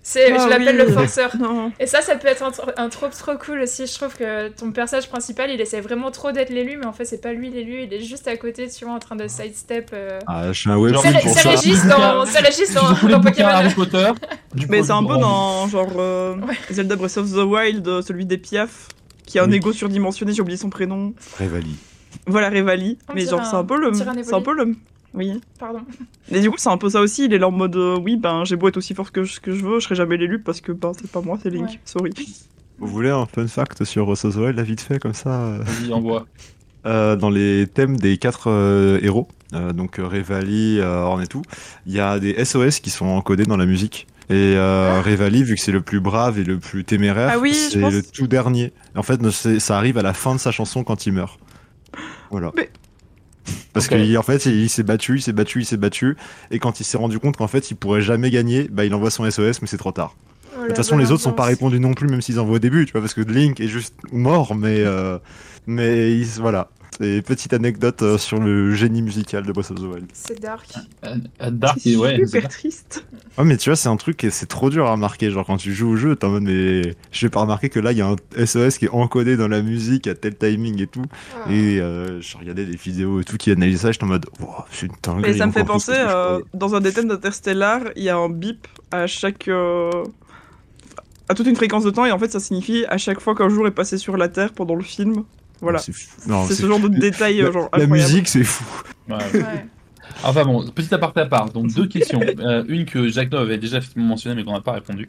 C'est, Ah je l'appelle oui. le forceur. Non. Et ça, ça peut être un, un trope trop cool aussi. Je trouve que ton personnage principal, il essaie vraiment trop d'être l'élu, mais en fait, c'est pas lui l'élu. Il est juste à côté, tu vois, en train de sidestep. euh. Ah, je suis un C'est Genre, pour c'est ça. Régis dans, c'est Régis Tu dans, dans Pokémon. Harry Potter du Mais c'est un peu dans genre euh, Ouais. Zelda Breath of the Wild, euh, celui des Piaf, qui a un Oui. ego surdimensionné, j'ai oublié son prénom. Revali. Voilà, Revali. On Mais genre, c'est un- peu le. C'est un peu le. Oui. Pardon. Et du coup, c'est un peu ça aussi. Il est là en mode euh, oui, ben j'ai beau être aussi fort que je, que je veux, je serai jamais l'élu parce que ben, c'est pas moi, c'est Link. Ouais. Sorry. Vous voulez un fun fact sur Sozoel, là vite fait, comme ça euh, Vas-y, envoie. Euh, Dans les thèmes des quatre euh, héros, euh, donc euh, Revali, euh, Orn et tout, il y a des SOS qui sont encodés dans la musique. Et euh, Revali, vu que c'est le plus brave et le plus téméraire, Ah oui, c'est pense- le tout dernier. En fait, ça arrive à la fin de sa chanson quand il meurt. Voilà. Mais- Parce Ok. qu'en fait, il s'est battu, il s'est battu, il s'est battu, et quand il s'est rendu compte qu'en fait, il pourrait jamais gagner, bah, il envoie son SOS, mais c'est trop tard. Oh, De toute façon, les autres sont pas répondus non plus, même s'ils envoient au début, tu vois, parce que Link est juste mort, mais euh, mais il- voilà. C'est petite anecdote euh, sur le génie musical de Breath of the Wild. C'est dark. Euh, Dark, C'est et ouais. c'est super triste. Ouais, mais tu vois, c'est un truc et c'est trop dur à remarquer. Genre, quand tu joues au jeu, t'es en mode, mais je vais pas remarquer que là, il y a un SOS qui est encodé dans la musique à tel timing et tout. Ah. Et euh, je regardais des vidéos et tout qui analysaient ça, j'étais en mode, wow, c'est une dinguerie. Et ça me fait penser, euh, dans un des thèmes d'Interstellar, il y a un bip à chaque. euh, à toute une fréquence de temps, et en fait, ça signifie à chaque fois qu'un jour est passé sur la Terre pendant le film. Voilà. C'est ce genre de détail, La, genre la incroyable. musique, c'est fou. Ouais. Ouais. Enfin bon, petit aparté à part. Donc deux questions. Euh, une que Jacques Nov avait déjà mentionnée mais qu'on n'a pas répondu.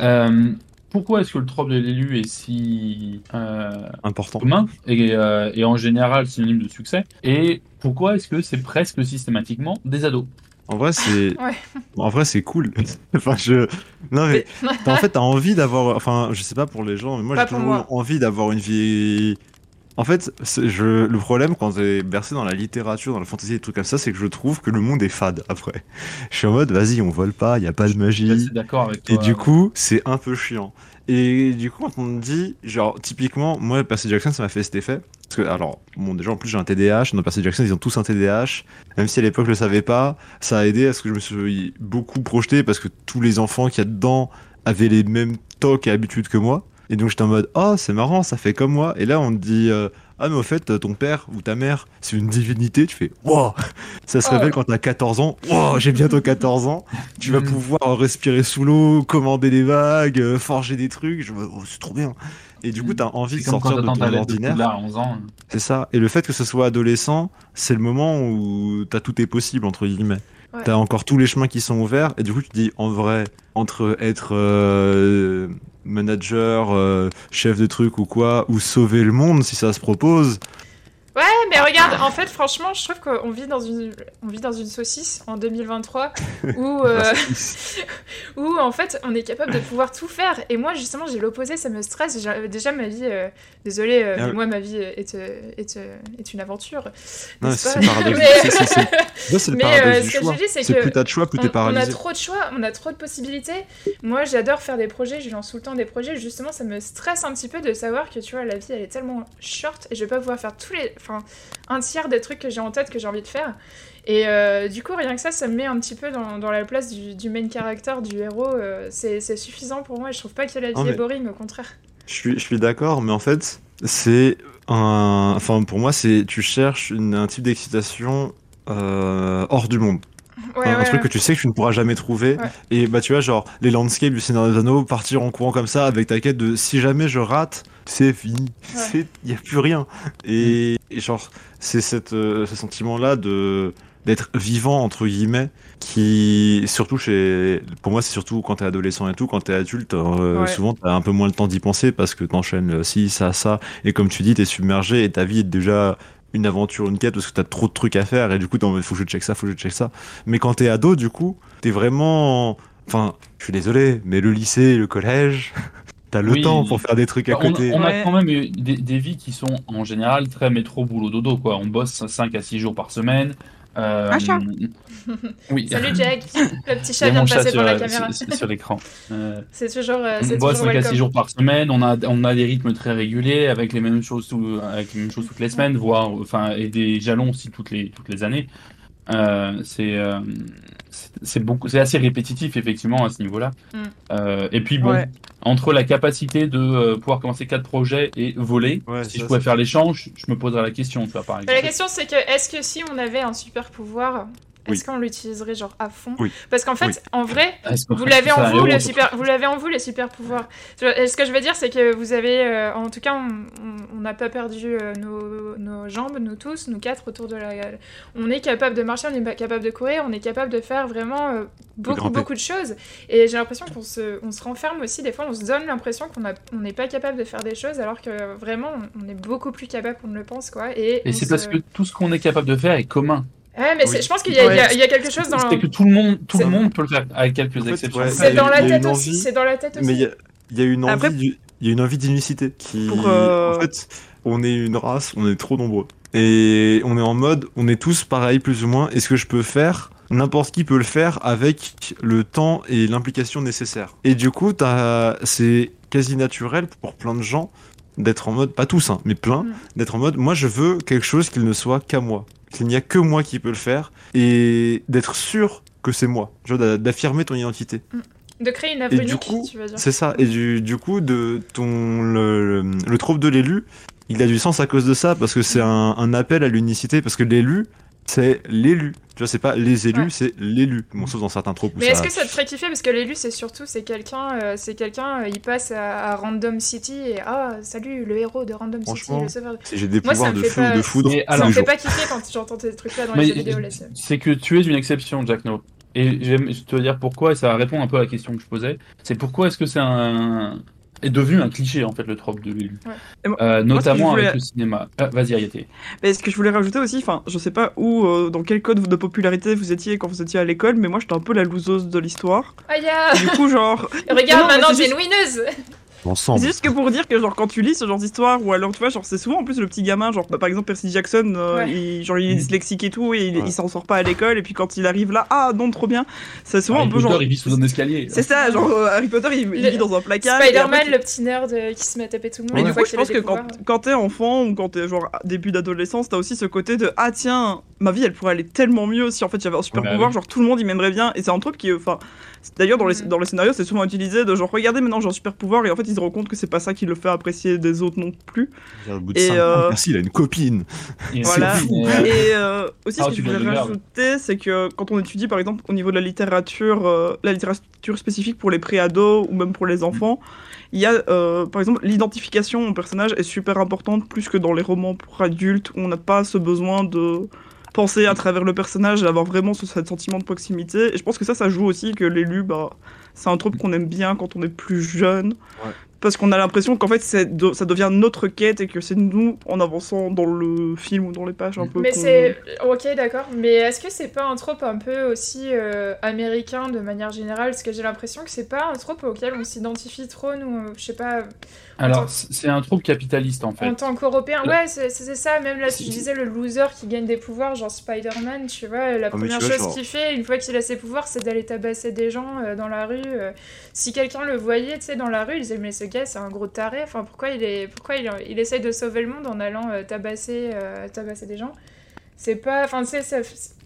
Euh, pourquoi est-ce que le trope de l'élu est si euh, Important. commun et, euh, et en général synonyme de succès? Et pourquoi est-ce que c'est presque systématiquement des ados? En vrai, c'est. Ouais. En vrai, c'est cool. enfin, je. Non, mais. en fait, t'as envie d'avoir. Enfin, je sais pas pour les gens, mais moi, j'ai toujours envie d'avoir une vie. En fait, je, le problème quand t'es bercé dans la littérature, dans la fantasy, des trucs comme ça, c'est que je trouve que le monde est fade après. Je suis en mode, vas-y, on vole pas, il y a pas de Je suis magie. d'accord avec toi. Et du coup, c'est un peu chiant. Et du coup, quand on me dit, genre, typiquement, moi, Percy Jackson, ça m'a fait cet effet. Parce que, alors, bon, déjà, en plus, j'ai un TDAH. Dans Percy Jackson, ils ont tous un TDAH. Même si à l'époque, je le savais pas, ça a aidé à ce que je me suis beaucoup projeté parce que tous les enfants qu'il y a dedans avaient les mêmes tocs et habitudes que moi. Et donc, j'étais en mode, oh, c'est marrant, ça fait comme moi. Et là, on te dit, euh, ah, mais au fait, ton père ou ta mère, c'est une divinité. Tu fais, wow, ça se Oh. révèle quand t'as 14 ans. Wow, j'ai bientôt 14 ans. Tu vas Mm. pouvoir respirer sous l'eau, commander des vagues, euh, forger des trucs. Je me oh, c'est trop bien. Et du coup, t'as envie de sortir de ton ordinaire. Poudlard à 11 ans. C'est ça. Et le fait que ce soit adolescent, c'est le moment où t'as tout est possible, entre guillemets. Ouais. T'as encore tous les chemins qui sont ouverts. Et du coup, tu te dis, en vrai, entre être euh, manager, euh, chef de truc ou quoi, ou sauver le monde si ça se propose. Ouais, mais regarde, en fait, franchement, je trouve qu'on vit dans une, on vit dans une saucisse en 2023 où, euh, où en fait, on est capable de pouvoir tout faire. Et moi, justement, j'ai l'opposé, ça me stresse. J'ai- Déjà, ma vie, euh, désolé, Ah mais ouais. moi, ma vie est, euh, est, euh, est une aventure. Non, c'est le Mais, euh, ce que je dis, c'est que plus t'as de choix, plus on, a paralysé. trop de choix, on a trop de possibilités. Moi, j'adore faire des projets, je lance tout le temps des projets. Justement, ça me stresse un petit peu de savoir que tu vois, la vie elle est tellement short et je vais pas pouvoir faire tous les, enfin, un tiers des trucs que j'ai en tête que j'ai envie de faire. Et euh, du coup, rien que ça, ça me met un petit peu dans, dans la place du, du main character, du héros. euh, c'est suffisant pour moi. Je trouve pas que la vie Non, est boring, au contraire. Je suis, je suis d'accord, mais en fait, c'est un. Enfin, pour moi, c'est tu cherches une- un type d'excitation euh, hors du monde. Ouais, un, truc ouais. que tu sais que tu ne pourras jamais trouver. Et bah, tu vois, genre, les landscapes du Seigneur des Anneaux, partir en courant comme ça avec ta quête de si jamais je rate, c'est fini. Il n'y a plus rien. Et, et genre, c'est euh, ce sentiment-là de d'être vivant entre guillemets qui surtout chez pour moi c'est surtout quand t'es adolescent et tout quand t'es adulte euh, Ouais. souvent t'as un peu moins le temps d'y penser parce que t'enchaînes euh, ci ça ça et comme tu dis t'es submergé et ta vie est déjà une aventure une quête parce que t'as trop de trucs à faire et du coup mode, faut que je check ça faut que je check ça mais quand t'es ado du coup t'es vraiment enfin je suis désolé mais le lycée le collège t'as le Oui. temps pour faire des trucs à Bah, on, côté on a quand même eu des, des vies qui sont en général très métro boulot dodo quoi. On bosse 5 à 6 jours par semaine. Euh, Un chat. Oui. Salut Jack, le petit chat vient de passer sur, devant la euh, caméra. sur- sur l'écran. Euh, C'est toujours, euh, on toujours 5 à 6 welcome. jours par semaine, on a, on a des rythmes très réguliers avec les mêmes choses, tout- avec les mêmes choses toutes les semaines, voire enfin, et des jalons aussi toutes les, toutes les années. Euh, c'est euh, c'est- c'est beaucoup, c'est assez répétitif effectivement à ce niveau-là. Mm. Euh, et puis bon, Ouais. entre la capacité de euh, pouvoir commencer quatre projets et voler, Ouais, si ça, je pouvais faire l'échange, je me poserais la question, tu vois, par exemple. la question c'est que est-ce que si on avait un super pouvoir, est-ce qu'on l'utiliserait genre à fond Oui. Parce qu'en fait, Oui. en vrai, que- vous l'avez en vous le super, vous l'avez en vous les super pouvoirs. Ce que je veux dire c'est que vous avez, euh, en tout cas, on- n'a pas perdu euh, nos, nos jambes, nous tous, nous quatre autour de la. On est capable de marcher, on est capable de courir, on est capable de faire vraiment euh, beaucoup beaucoup de choses. Et j'ai l'impression qu'on se, on se renferme aussi des fois, on se donne l'impression qu'on a- on n'est pas capable de faire des choses alors que vraiment on, est beaucoup plus capable qu'on ne le pense quoi. Et, c'est se- parce que tout ce qu'on est capable de faire est commun. Ouais, mais Oui. je pense qu'il y, a- y y quelque chose dans. C'est que tout le monde, tout le monde peut le faire, avec quelques En fait, exceptions. ouais, C'est dans la tête aussi. C'est dans la tête aussi. Mais il y a, il y a une envie, Après- du- il y a une envie d'unicité qui, Pour, euh, en fait, on est une race, on est trop nombreux et on est en mode, on est tous pareils plus ou moins. Est-ce que je peux faire N'importe qui peut le faire avec le temps et l'implication nécessaire. Et du coup, t'as- c'est quasi naturel pour plein de gens d'être en mode, pas tous, hein, mais plein, Mm. d'être en mode, moi je veux quelque chose qu'il ne soit qu'à moi, qu'il n'y a que moi qui peut le faire et d'être sûr que c'est moi, d'affirmer ton identité. De créer une œuvre unique, coup, tu veux dire. C'est ça. Et du, du coup, de ton le, le, le trope de l'élu, il a du sens à cause de ça parce que c'est un, un appel à l'unicité parce que l'élu, c'est l'élu. Tu vois, c'est pas les élus, Ouais. c'est l'élu. Bon, sauf dans certains tropes où Mais ça. est-ce que ça te ferait kiffer? Parce que l'élu c'est surtout c'est quelqu'un euh, c'est quelqu'un euh, il passe à, à Random City et ah salut le héros de Random City Franchement, le sauveur. J'ai des Moi, pouvoirs de feu ou pas- de foudre, Mais alors- ça me fait pas kiffer quand j'entends ces trucs là dans Mais les jeux vidéo là. c'est- c'est que tu es une exception, Jack No. Et j'aime je te dire pourquoi, et ça répond un peu à la question que je posais. C'est pourquoi est-ce que c'est un est devenu un cliché en fait le trope de l'élu, Ouais. Euh, notamment voulais- avec le cinéma. Ah, Vas-y, Ayaté. Mais ce que je voulais rajouter aussi, enfin, je sais pas où, euh, dans quel code de popularité vous étiez quand vous étiez à l'école, mais moi j'étais un peu la loseuse de l'histoire. Ah ya Et du coup, genre. Regarde Non, maintenant j'ai une winneuse Ensemble. C'est juste que pour dire que genre quand tu lis ce genre d'histoire ou alors tu vois genre c'est souvent en plus le petit gamin genre bah, par exemple Percy Jackson euh, Ouais. il, genre il est Mm. dyslexique et tout et il, Ouais. il s'en sort pas à l'école et puis quand il arrive là ah non trop bien c'est souvent Harry un peu Potter, genre il vit sous un escalier. c'est ça genre euh, Harry Potter il, il Le- vit dans un placard après, Spider-Man, le petit nerd euh, qui se met à taper tout le monde. mais du coup, je pense que quand, quand t'es enfant ou quand t'es genre début d'adolescence, t'as aussi ce côté de ah tiens, ma vie elle pourrait aller tellement mieux si en fait j'avais un super Bah pouvoir, genre tout le monde il m'aimerait bien. Et c'est un truc qui, enfin, d'ailleurs dans les, Mhm. dans les scénarios c'est souvent utilisé de genre regardez maintenant j'ai un super pouvoir et en fait ils se rendent compte que c'est pas ça qui le fait apprécier des autres non plus. Au bout de Et, 5 euh, il a une copine. Et Voilà. Et euh, aussi, Ah, ce que je voulais rajouter, c'est que quand on étudie, par exemple, au niveau de la littérature, euh, la littérature spécifique pour les préados ou même pour les enfants, il y a, euh, par exemple, l'identification au personnage est super importante, plus que dans les romans pour adultes, où on n'a pas ce besoin de penser à travers le personnage et avoir vraiment ce, ce sentiment de proximité. Et je pense que ça, ça joue aussi que l'élu, bah, c'est un trope qu'on aime bien quand on est plus jeune. Parce qu'on a l'impression qu'en fait, c'est de- ça devient notre quête et que c'est nous, en avançant dans le film ou dans les pages un peu. Mais c'est. Ok, d'accord. Mais est-ce que c'est pas un trope un peu aussi euh, américain de manière générale? Parce que j'ai l'impression que c'est pas un trope auquel on s'identifie trop, nous. euh, Je sais pas. Alors, c'est un troupe capitaliste en fait. En tant qu'Européen, ouais, c'est c'est ça. Même là, si je C'est- disais le loser qui gagne des pouvoirs, genre Spider-Man, tu vois, la Ah, première tu vois, chose genre- qu'il fait, une fois qu'il a ses pouvoirs, c'est d'aller tabasser des gens euh, dans la rue. euh. Si quelqu'un le voyait, tu sais, dans la rue, il disait, mais ce gars, c'est un gros taré. Enfin, pourquoi il, est... pourquoi il, il essaye de sauver le monde en allant euh, tabasser, euh, tabasser des gens? C'est pas. Enfin, tu sais.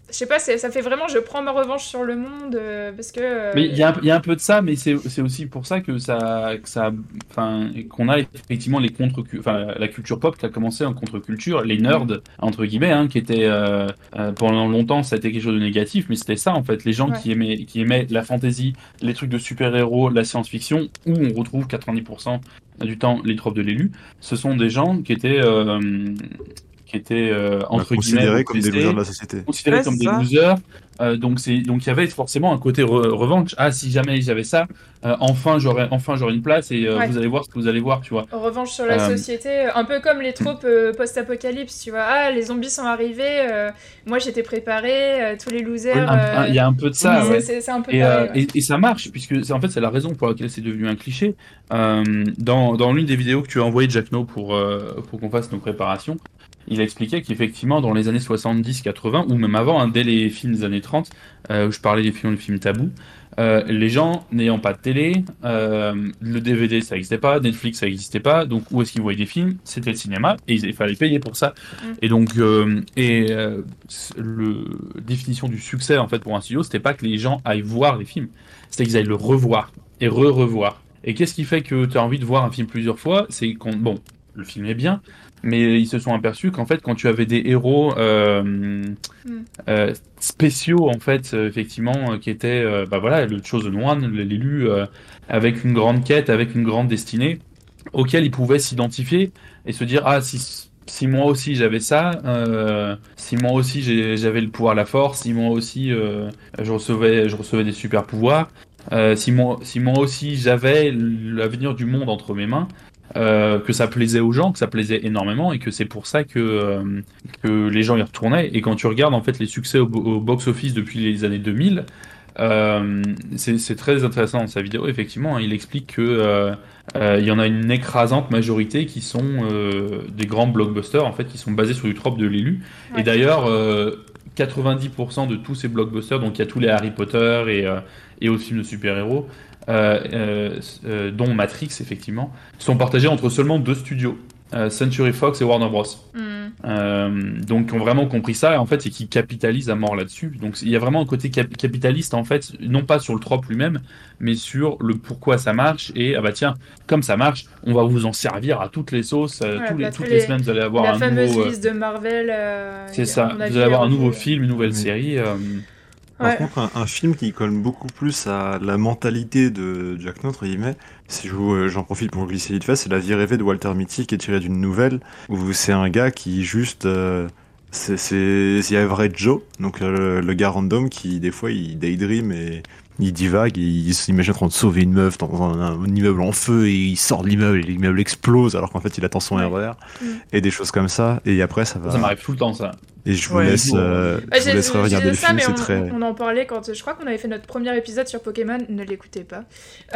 Je sais pas, ça fait vraiment je prends ma revanche sur le monde euh, parce que. euh, Mais il y, a un- il y a un peu de ça, mais c'est aussi pour ça que ça, que ça, enfin, qu'on a effectivement les contre, enfin, la culture pop qui a commencé en contre-culture, les nerds entre guillemets, hein, qui étaient euh, pendant longtemps, ça a été quelque chose de négatif, mais c'était ça en fait, les gens Ouais. qui aimaient, qui aimaient la fantasy, les trucs de super-héros, la science-fiction, où on retrouve 90% du temps les tropes de l'élu, ce sont des gens qui étaient, qui étaient euh, entre guillemets considérés comme des losers de la société. considérés Ouais, comme des losers. Euh, donc c'est donc il y avait forcément un côté re- revanche. Ah si jamais j'avais ça, euh, enfin j'aurais enfin j'aurais une place et euh, Ouais. vous allez voir ce que vous allez voir, tu vois. En revanche sur la Euh, société, un peu comme les tropes euh, post-apocalypse, tu vois. Ah, les zombies sont arrivés, euh, moi j'étais préparé, euh, tous les losers. Euh, Il y a un peu de ça. un peu Et, pareil, ouais. et, et ça marche puisque c'est en fait c'est la raison pour laquelle c'est devenu un cliché. Euh, dans dans l'une des vidéos que tu as envoyé Jack No pour euh, pour qu'on fasse nos préparations, il a expliqué qu'effectivement dans les années 70-80 ou même avant, hein, dès les films des années 30, euh, où je parlais des films, des films tabous, euh, les gens n'ayant pas de télé, euh, le DVD ça n'existait pas, Netflix ça n'existait pas, donc où est-ce qu'ils voyaient des films? C'était le cinéma et il fallait payer pour ça. Mm. Et donc euh, et euh, le définition du succès en fait pour un studio, c'était pas que les gens aillent voir les films, c'était qu'ils aillent le revoir et re-revoir. Et qu'est-ce qui fait que tu as envie de voir un film plusieurs fois? C'est qu'on bon, le film est bien, mais ils se sont aperçus qu'en fait quand tu avais des héros euh, euh, spéciaux en fait euh, effectivement qui étaient euh, bah voilà le chosen one l'élu avec une grande quête avec une grande destinée auquel ils pouvaient s'identifier et se dire ah si si moi aussi j'avais ça si moi aussi j'avais le pouvoir la force si moi aussi je recevais je recevais des super pouvoirs si moi si moi aussi j'avais l'avenir du monde entre mes mains euh, que ça plaisait aux gens, que ça plaisait énormément et que c'est pour ça que, euh, que les gens y retournaient. Et quand tu regardes en fait les succès au, au box-office depuis les années 2000, euh, c'est très intéressant dans sa vidéo. Effectivement, hein, il explique que euh, euh, il y en a une écrasante majorité qui sont des grands blockbusters en fait, qui sont basés sur du trope de l'élu. Ouais. Et d'ailleurs, euh, 90% de tous ces blockbusters, donc il y a tous les Harry Potter et, et autres films de super-héros, dont Matrix effectivement, sont partagés entre seulement deux studios, euh, Century Fox et Warner Bros. Euh, donc qui ont vraiment compris ça et en fait c'est qu'ils capitalisent à mort là-dessus. Donc il y a vraiment un côté cap- capitaliste en fait, non pas sur le trope lui-même, mais sur le pourquoi ça marche et ah bah tiens comme ça marche, on va vous en servir à toutes les sauces, euh, Ouais, tous les, bah, toutes les les- semaines vous allez avoir La un fameuse nouveau. euh, liste de Marvel. euh, c'est ça, on a vous vu allez avoir un les nouveau revues. film, une nouvelle série. euh, Par Ouais. contre, un, un film qui colle beaucoup plus à la mentalité de Jack entre guillemets, si je euh, j'en profite pour glisser vite fait, c'est La vie rêvée de Walter Mitty qui est tirée d'une nouvelle où c'est un gars qui juste. euh, c'est The Average Joe, donc euh, le, le gars random qui des fois il daydream et il divague, et il s'imagine en train de sauver une meuf dans un, un immeuble en feu et il sort de l'immeuble et l'immeuble explose alors qu'en fait il attend son Ouais. RER Mm. et des choses comme ça. Et après ça va. Ça m'arrive tout le temps, ça. et je vous Ouais. laisse, euh, Ouais, je vous laisserai regarder le ça, film, mais c'est on, très. on en parlait quand je crois qu'on avait fait notre premier épisode sur Pokémon. Ne l'écoutez pas.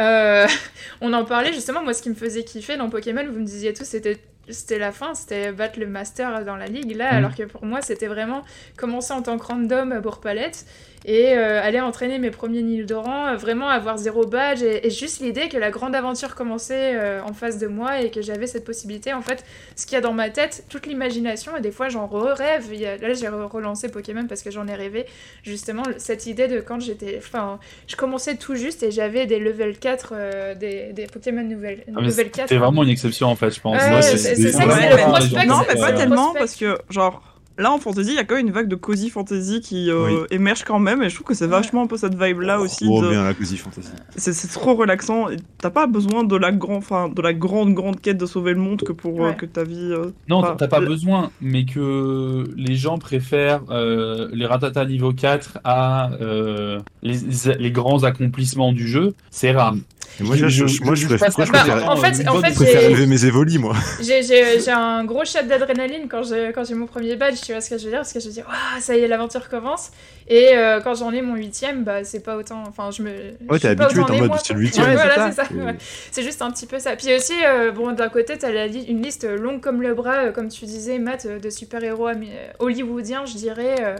Euh, on en parlait justement. Moi, ce qui me faisait kiffer dans Pokémon, vous me disiez tous, c'était c'était la fin, c'était battre le master dans la ligue là, Mhm. alors que pour moi, c'était vraiment commencer en tant que random à Bourg-Palette et euh, aller entraîner mes premiers Nildorans, euh, vraiment avoir zéro badge et, et juste l'idée que la grande aventure commençait euh, en face de moi et que j'avais cette possibilité. En fait, ce qu'il y a dans ma tête, toute l'imagination, et des fois j'en rêve. Là, j'ai re- relancé Pokémon parce que j'en ai rêvé, justement, cette idée de quand j'étais. Enfin, je commençais tout juste et j'avais des level 4, euh, des, des Pokémon nouvelle, Ah, level 4. C'était vraiment une exception en fait, je pense. Ouais, Moi, c'est- ça c'est le pas prospect, Non, mais pas tellement, parce que, genre, là en fantasy, il y a quand même une vague de cozy fantasy qui euh, Oui. émerge quand même, et je trouve que c'est vachement un peu cette vibe-là aussi. Trop de- bien la Cozy Fantasy. C'est trop relaxant, et t'as pas besoin de la, grand, enfin, de la grande, grande quête de sauver le monde que pour euh, que ta vie. euh, Non, t'as pas besoin, mais que les gens préfèrent euh, les Ratata niveau 4 à euh, les, les grands accomplissements du jeu, c'est rare. Moi, je, je- moi, je, préfère, passe moi, je la- préfère- Bah, en fait- en fait, préfère élever mes évolis, moi. J'ai- un gros shot d'adrénaline quand j'ai quand j'ai mon premier badge, tu vois ce que je veux dire Parce que je me dis, Ouah, ça y est, l'aventure commence. Et euh, quand j'en ai mon huitième, bah c'est pas autant. Enfin, je me. je t'es habitué, t'es en mode, c'est le huitième. Ouais, Ouais, voilà, c'est c'est ça. ouais. C'est juste un petit peu ça. Puis aussi, euh, bon, d'un côté, t'as li- une liste longue comme le bras, euh, comme tu disais, Matt, euh, de super-héros euh, hollywoodiens, je dirais, euh,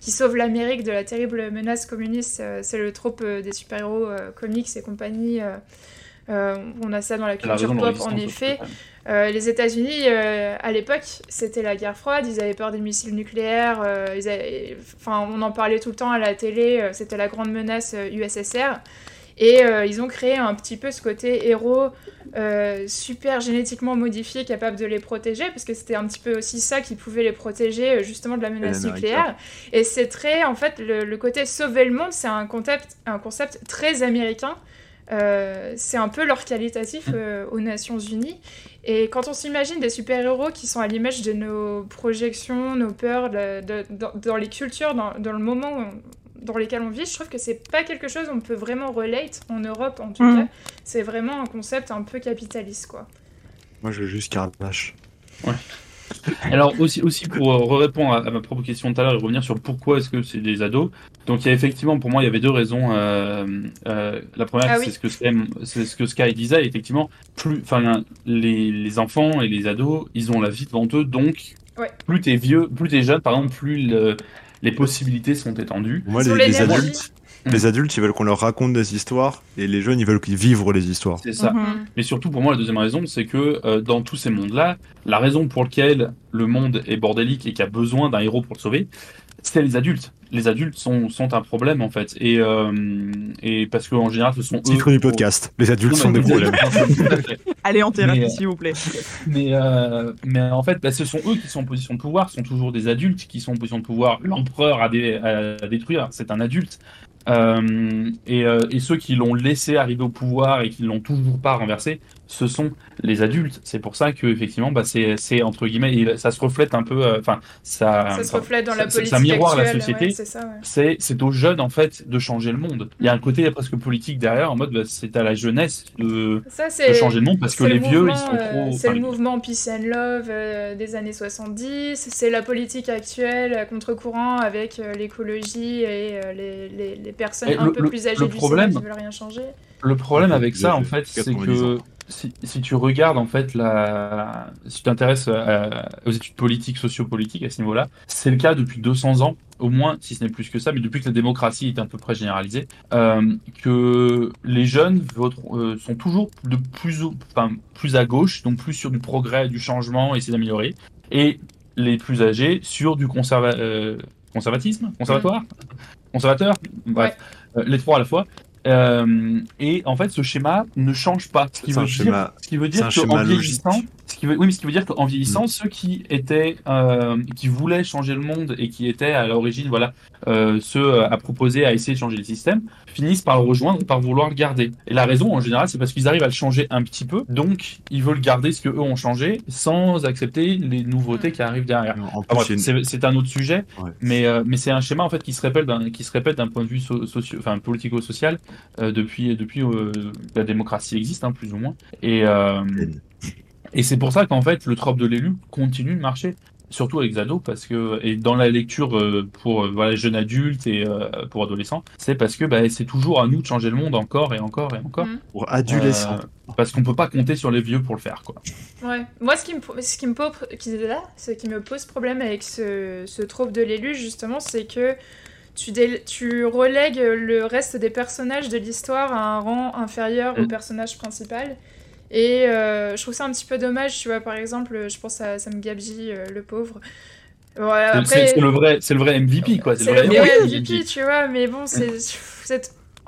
qui sauvent l'Amérique de la terrible menace communiste. Euh, c'est le trope euh, des super-héros euh, comics et compagnie. Euh, euh, on a ça dans la culture raison, pop, en effet. Euh, les États-Unis, euh, à l'époque, c'était la guerre froide, ils avaient peur des missiles nucléaires, euh, ils avaient- enfin, on en parlait tout le temps à la télé, euh, c'était la grande menace euh, USSR. Et euh, ils ont créé un petit peu ce côté héros euh, super génétiquement modifié, capable de les protéger, parce que c'était un petit peu aussi ça qui pouvait les protéger justement de la menace nucléaire. Et c'est très, en fait, le, le côté sauver le monde, c'est un concept, un concept très américain. Euh, c'est un peu leur qualitatif euh, aux Nations Unies. Et quand on s'imagine des super-héros qui sont à l'image de nos projections, nos peurs, de- de- dans, dans les cultures, dans, dans le moment dans lesquels on vit, je trouve que c'est pas quelque chose qu'on peut vraiment relate en Europe en tout Mm. cas. C'est vraiment un concept un peu capitaliste quoi. Moi, je veux juste Carnage. Alors aussi, aussi pour euh, répondre à, à ma propre question de tout à l'heure et revenir sur pourquoi est-ce que c'est des ados. Donc il y a effectivement pour moi il y avait deux raisons. euh, euh, la première Ah c'est oui. ce que c'est c'est ce que Sky disait effectivement. Plus enfin les, les enfants et les ados ils ont la vie devant eux donc Ouais. plus t'es vieux plus t'es jeune par exemple plus le- les possibilités sont étendues. Moi, les, les l'énergie. Les adultes, ils veulent qu'on leur raconte des histoires, et les jeunes, ils veulent qu'ils vivent les histoires. C'est ça. Mhm. Mais surtout, pour moi, la deuxième raison, c'est que euh, dans tous ces mondes-là, la raison pour laquelle le monde est bordélique et qu'il y a besoin d'un héros pour le sauver, c'est les adultes. Les adultes sont, sont un problème, en fait. Et, euh, et parce qu'en général, ce sont eux. Titre du pour- podcast. Les adultes Non, sont des problèmes. Allez en thérapie, euh, s'il vous plaît. Mais, euh, mais en fait, bah, ce sont eux qui sont en position de pouvoir, ce sont toujours des adultes qui sont en position de pouvoir. L'empereur à, dé- à détruire, c'est un adulte. Euh, et, euh, et ceux qui l'ont laissé arriver au pouvoir et qui l'ont toujours pas renversé, ce sont les adultes. C'est pour ça que effectivement, bah, c'est c'est, entre guillemets, et ça se reflète un peu. euh, Enfin, ça, ça se reflète dans ça- la politique ça miroire la actuelle, société. ouais, c'est ça. ouais. c'est c'est aux jeunes en fait de changer le monde. Il y a un côté presque politique derrière, en mode bah, c'est à la jeunesse de, Ça de c'est changer le monde parce que C'est les le vieux ils sont euh, trop. c'est enfin, le mouvement Peace and Love euh, des années 70, c'est la politique actuelle contre-courant avec euh, l'écologie et euh, les, les, les personnes Et un le- peu le- plus âgées le du problème- qui veulent rien changer. Le problème avec ça, en fait c'est 90 que ans. Si, si tu regardes, en fait, la... si tu t'intéresses à- aux études politiques, sociopolitiques à ce niveau-là, c'est le cas depuis 200 ans, au moins, si ce n'est plus que ça, mais depuis que la démocratie est à peu près généralisée, euh, que les jeunes voteront- euh, sont toujours de plus, au- enfin, plus à gauche, donc plus sur du progrès, du changement, essayer d'améliorer, et les plus âgés sur du conserva- euh, conservatisme, conservatoire, conservateur, bref, euh, les trois à la fois. Euh, et en fait, ce schéma ne change pas. Ce qui veut dire, schéma- ce qui veut dire qu'en vieillissant, logique. Qui veut, oui, mais ce qui veut dire qu'en vieillissant, ceux qui étaient, euh, qui voulaient changer le monde et qui étaient à l'origine, voilà, euh, ceux à proposer, à essayer de changer le système, finissent par le rejoindre, par vouloir le garder. Et la raison, en général, c'est parce qu'ils arrivent à le changer un petit peu, donc ils veulent garder ce que eux ont changé, sans accepter les nouveautés qui arrivent derrière. Ah, c'est un autre sujet, Ouais. mais, euh, mais c'est un schéma en fait qui se répète d'un qui se répète d'un point de vue so- socio, enfin politico-social euh, depuis depuis euh, la démocratie existe hein, plus ou moins et euh, et c'est pour ça qu'en fait le trope de l'élu continue de marcher surtout avec Zado parce que et dans la lecture euh, pour euh, voilà jeunes adultes et euh, pour adolescents c'est parce que bah, c'est toujours à nous de changer le monde encore et encore et encore Mhm. pour adolescents. Euh, parce qu'on peut pas compter sur les vieux pour le faire quoi Ouais. Moi, ce qui me, ce qui me, pose, qui, là, ce qui me pose problème avec ce, ce trope de l'élu, justement, c'est que tu, dé- tu relègues le reste des personnages de l'histoire à un rang inférieur au Mm. personnage principal. Et euh, je trouve ça un petit peu dommage, tu vois, par exemple, je pense à Sam Gabji, euh, le pauvre. Après, c'est le vrai c'est le vrai MVP quoi c'est le vrai vrai héros, MVP, tu vois, mais bon, c'est.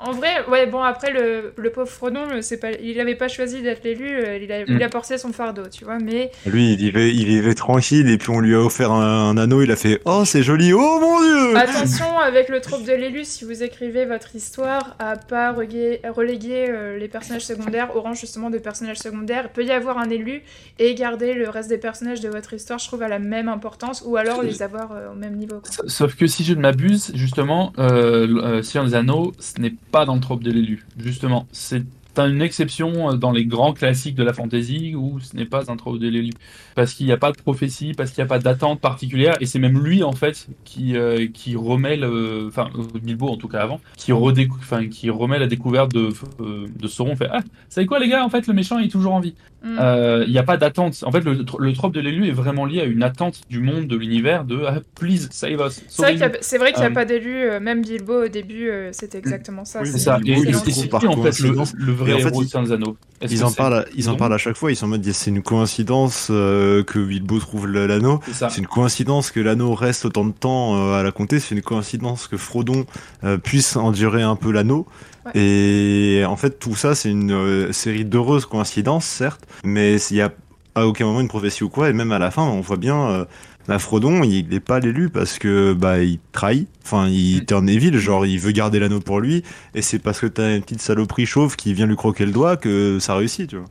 En vrai, ouais, bon, après, le, le pauvre Frodon, c'est pas, il avait pas choisi d'être l'élu, euh, il, a, il Mm. a porté son fardeau, tu vois, mais. Lui, il vivait, il vivait tranquille et puis on lui a offert un, un anneau, il a fait Oh, c'est joli, oh mon dieu Attention avec le trope de l'élu, si vous écrivez votre histoire, à pas reléguer, reléguer euh, les personnages secondaires au rang justement de personnages secondaires. Il peut y avoir un élu et garder le reste des personnages de votre histoire, je trouve, à la même importance, ou alors les avoir euh, au même niveau. quoi. Sauf que si je ne m'abuse, justement, euh, euh, Seigneur des Anneaux, ce n'est pas dans le trope de l'élu. Justement, c'est une exception euh, dans les grands classiques de la fantasy où ce n'est pas un trope de l'élu. Parce qu'il n'y a pas de prophétie, parce qu'il n'y a pas d'attente particulière, et c'est même lui, en fait, qui, euh, qui remet le. Enfin, Bilbo, en tout cas avant, qui, redécou... enfin, qui remet la découverte de, euh, de Sauron. Fait Ah, vous savez quoi, les gars, en fait, le méchant est toujours en vie. Mm. Euh, Il n'y a pas d'attente. En fait, le, le trope de l'élu est vraiment lié à une attente du monde, de l'univers, de ah, please, save us. C'est vrai qu'il y a, c'est Euh, pas d'élu, même Bilbo au début, euh, c'était exactement ça. Oui, C'est ça. Et, et c'est par en fait le, coïncidence. le vrai en fait, héros ils- en c'est- parlent, à- ils en Non. parlent à chaque fois. Ils sont en mode c'est une coïncidence euh, que Bilbo trouve l'anneau. C'est une coïncidence que l'anneau reste autant de temps euh, à la compter. C'est une coïncidence que Frodon euh, puisse endurer un peu l'anneau. Ouais. Et en fait, tout ça, c'est une euh, série d'heureuses coïncidences, certes, mais il y a à aucun moment une prophétie ou quoi. Et même à la fin, on voit bien. Bah, Frodon, il n'est pas l'élu parce que bah il trahit. Enfin, il Mm. turn evil, genre il veut garder l'anneau pour lui. Et c'est parce que t'as une petite saloperie chauve qui vient lui croquer le doigt que ça réussit, tu vois.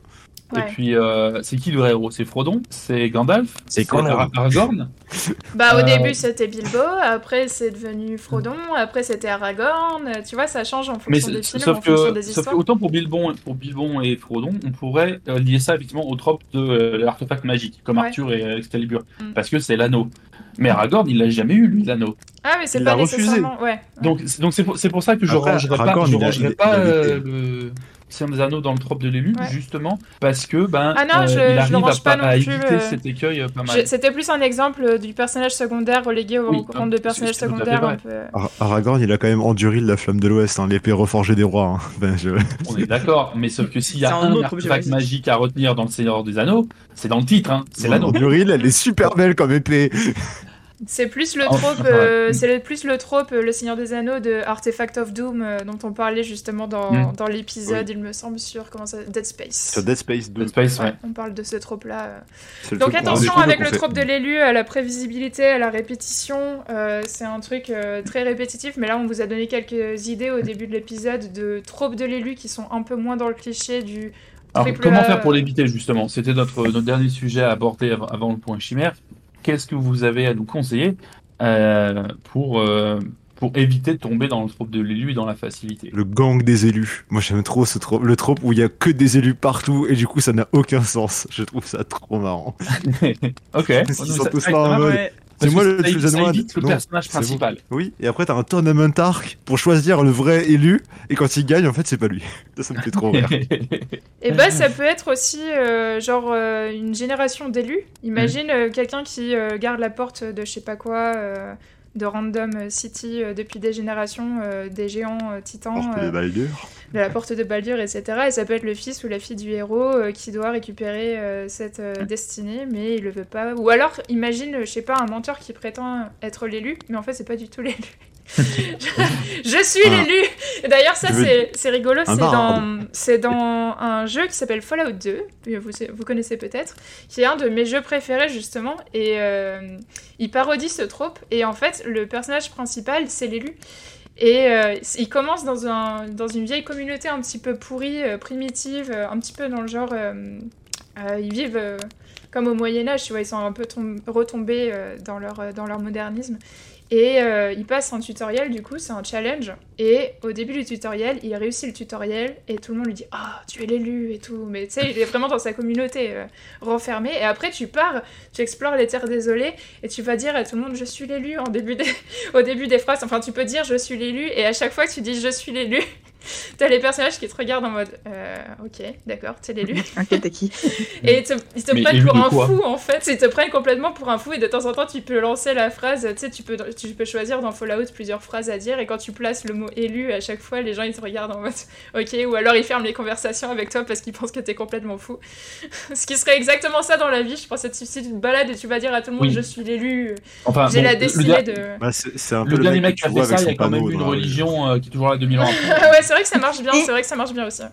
Et puis, euh, c'est qui le vrai héros? C'est Frodon? C'est Gandalf? C'est Aragorn? Bah au Euh, début c'était Bilbo, après c'est devenu Frodon, après c'était Aragorn, tu vois, ça change en Mais fonction des c'est- films, en sauf fonction que, des sauf que histoires. autant pour Bilbon, pour Bilbon et Frodon, on pourrait euh, lier ça effectivement au trope de euh, l'artefact magique, comme Ouais. Arthur et euh, Excalibur, Mm. parce que c'est l'anneau. Mais Aragorn, il l'a jamais eu lui l'anneau. Ah mais c'est Il pas l'a refusé. nécessairement, ouais. Donc, c'est- donc c'est pour, c'est pour ça que je Après, rangerai pas, je rangerai il a- pas il a euh, été- le des Anneaux dans le trope de l'élu, Ouais. justement parce que ben Ah non, euh, je- il arrive range à, pas à non plus, éviter euh, cet écueil euh, pas mal. C'était plus un exemple euh, du personnage secondaire relégué au Oui, rang de personnage secondaire un peu. Ar- Aragorn, il a quand même enduré la flamme de l'Ouest, hein, l'épée reforgée des rois. hein. Ben, je- On est d'accord, mais sauf que s'il y a un artefact magique à retenir dans le Seigneur des Anneaux, c'est dans le titre, hein, c'est l'anneau. Enduril, elle est super belle comme épée. C'est plus le trope, euh, c'est le- plus le trope, euh, le Seigneur des Anneaux de Artifact of Doom euh, dont on parlait justement dans, Mm. dans l'épisode, il me semble sur comment ça, Dead Space. Sur Dead Space 2. Dead Space, ouais. Ouais, on parle de ce trope-là. c'est le Donc attention avec le trope de l'élu, à la prévisibilité, à la répétition. euh, c'est un truc euh, très répétitif, mais là on vous a donné quelques idées au début de l'épisode de tropes de l'élu qui sont un peu moins dans le cliché du Alors, triple comment faire pour l'éviter justement? C'était notre, notre dernier sujet à aborder avant, avant le point chimère. Qu'est-ce que vous avez à nous conseiller euh, pour, euh, pour éviter de tomber dans le trope de l'élu et dans la facilité Le gang des élus. Moi, j'aime trop ce trope, le trope où il y a que des élus partout et du coup, ça n'a aucun sens. Je trouve ça trop marrant. Ok. Sont ça- tous ça- là en ça- mode. C'est moi le chosen one. le Non, personnage bon. principal. Oui, et après, t'as un tournament arc pour choisir le vrai élu et quand il gagne, en fait, c'est pas lui. Ça, ça me fait trop rire. Et bah ça peut être aussi euh, genre euh, une génération d'élus. Imagine euh, quelqu'un qui euh, garde la porte de je sais pas quoi, euh, de random city euh, depuis des générations, euh, des géants euh, titans, Porte de Baldur. de la porte de Baldur, etc. Et ça peut être le fils ou la fille du héros qui doit récupérer cette destinée, mais il le veut pas. Ou alors imagine, je sais pas, un menteur qui prétend être l'élu, mais en fait c'est pas du tout l'élu. je suis Ah. l'élu. D'ailleurs, ça veux- c'est c'est rigolo. C'est dans dans un jeu qui s'appelle Fallout 2. Vous vous connaissez peut-être, qui est un de mes jeux préférés justement. Et euh, il parodie ce trope. Et en fait, le personnage principal c'est l'élu. Et euh, il commence dans, un, dans une vieille communauté un petit peu pourrie, euh, primitive, euh, un petit peu dans le genre. euh, ils vivent comme au Moyen-Âge, tu vois, ils sont un peu tom- retombés dans, leur, dans leur modernisme. Et euh, il passe un tutoriel, du coup, c'est un challenge. Et au début du tutoriel, il réussit le tutoriel et tout le monde lui dit Ah, tu es l'élu et tout. Mais tu sais, il est vraiment dans sa communauté euh, renfermé. Et après, tu pars, tu explores les terres désolées et tu vas dire à tout le monde Je suis l'élu au début des phrases. Enfin, tu peux dire Je suis l'élu. Et à chaque fois que tu dis Je suis l'élu, t'as les personnages qui te regardent en mode euh, Ok, d'accord, t'es l'élu. Ok, t'es qui Et ils te, ils te Mais prennent pour un fou en fait. Ils te prennent complètement pour un fou et de temps en temps tu peux lancer la phrase. Tu sais, tu peux, tu peux choisir dans Fallout plusieurs phrases à dire et quand tu places le mot élu, à chaque fois les gens ils te regardent en mode ok ou alors ils ferment les conversations avec toi parce qu'ils pensent que t'es complètement fou. Ce qui serait exactement ça dans la vie. Je pense que si tu te balades et tu vas dire à tout le monde Oui. je suis l'élu, Enfin, j'ai bon, la le, de. Bah, c'est un peu le le dernier mec qui a fait ça, avec il y a son quand même une religion euh, qui est toujours là 2000 ans ouais, c'est vrai que ça marche bien. C'est vrai que ça marche bien aussi.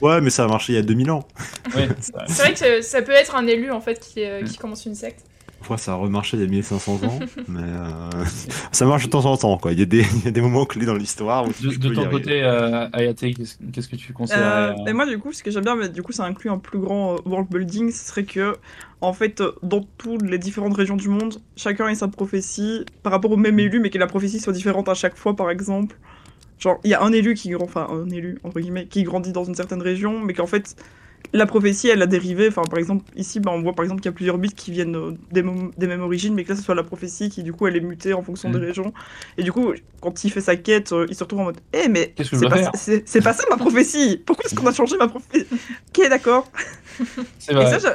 Ouais, mais ça a marché il y a 2000 ans. Ouais, c'est vrai. Que ça peut être un élu en fait qui, euh, qui commence une secte. Parfois, ça a remarché il y a 1500 ans, mais euh, ça marche de temps en temps, quoi. Il y a des, il y a des moments clés dans l'histoire De, ton côté, euh, Ayate, qu'est-ce qu'est-ce que tu conseilles Euh, et moi, du coup, ce que j'aime bien, mais du coup, ça inclut un plus grand world building, ce serait que, en fait, dans toutes les différentes régions du monde, chacun ait sa prophétie par rapport au même élu, mais que la prophétie soit différente à chaque fois, par exemple. Genre, il y a un élu qui, enfin, un élu, entre guillemets, qui grandit dans une certaine région, mais qu'en fait, la prophétie, elle a dérivé. Enfin, par exemple, ici, bah, on voit par exemple qu'il y a plusieurs bits qui viennent euh, des, mêmes origines, mais que là, ce soit la prophétie qui, du coup, elle est mutée en fonction Mm. des régions. Et du coup, quand il fait sa quête, euh, il se retrouve en mode Eh, mais c'est pas, ça- c'est c'est pas ça ma prophétie Pourquoi est-ce qu'on a changé ma prophétie? Ok, d'accord. C'est Et ça, je...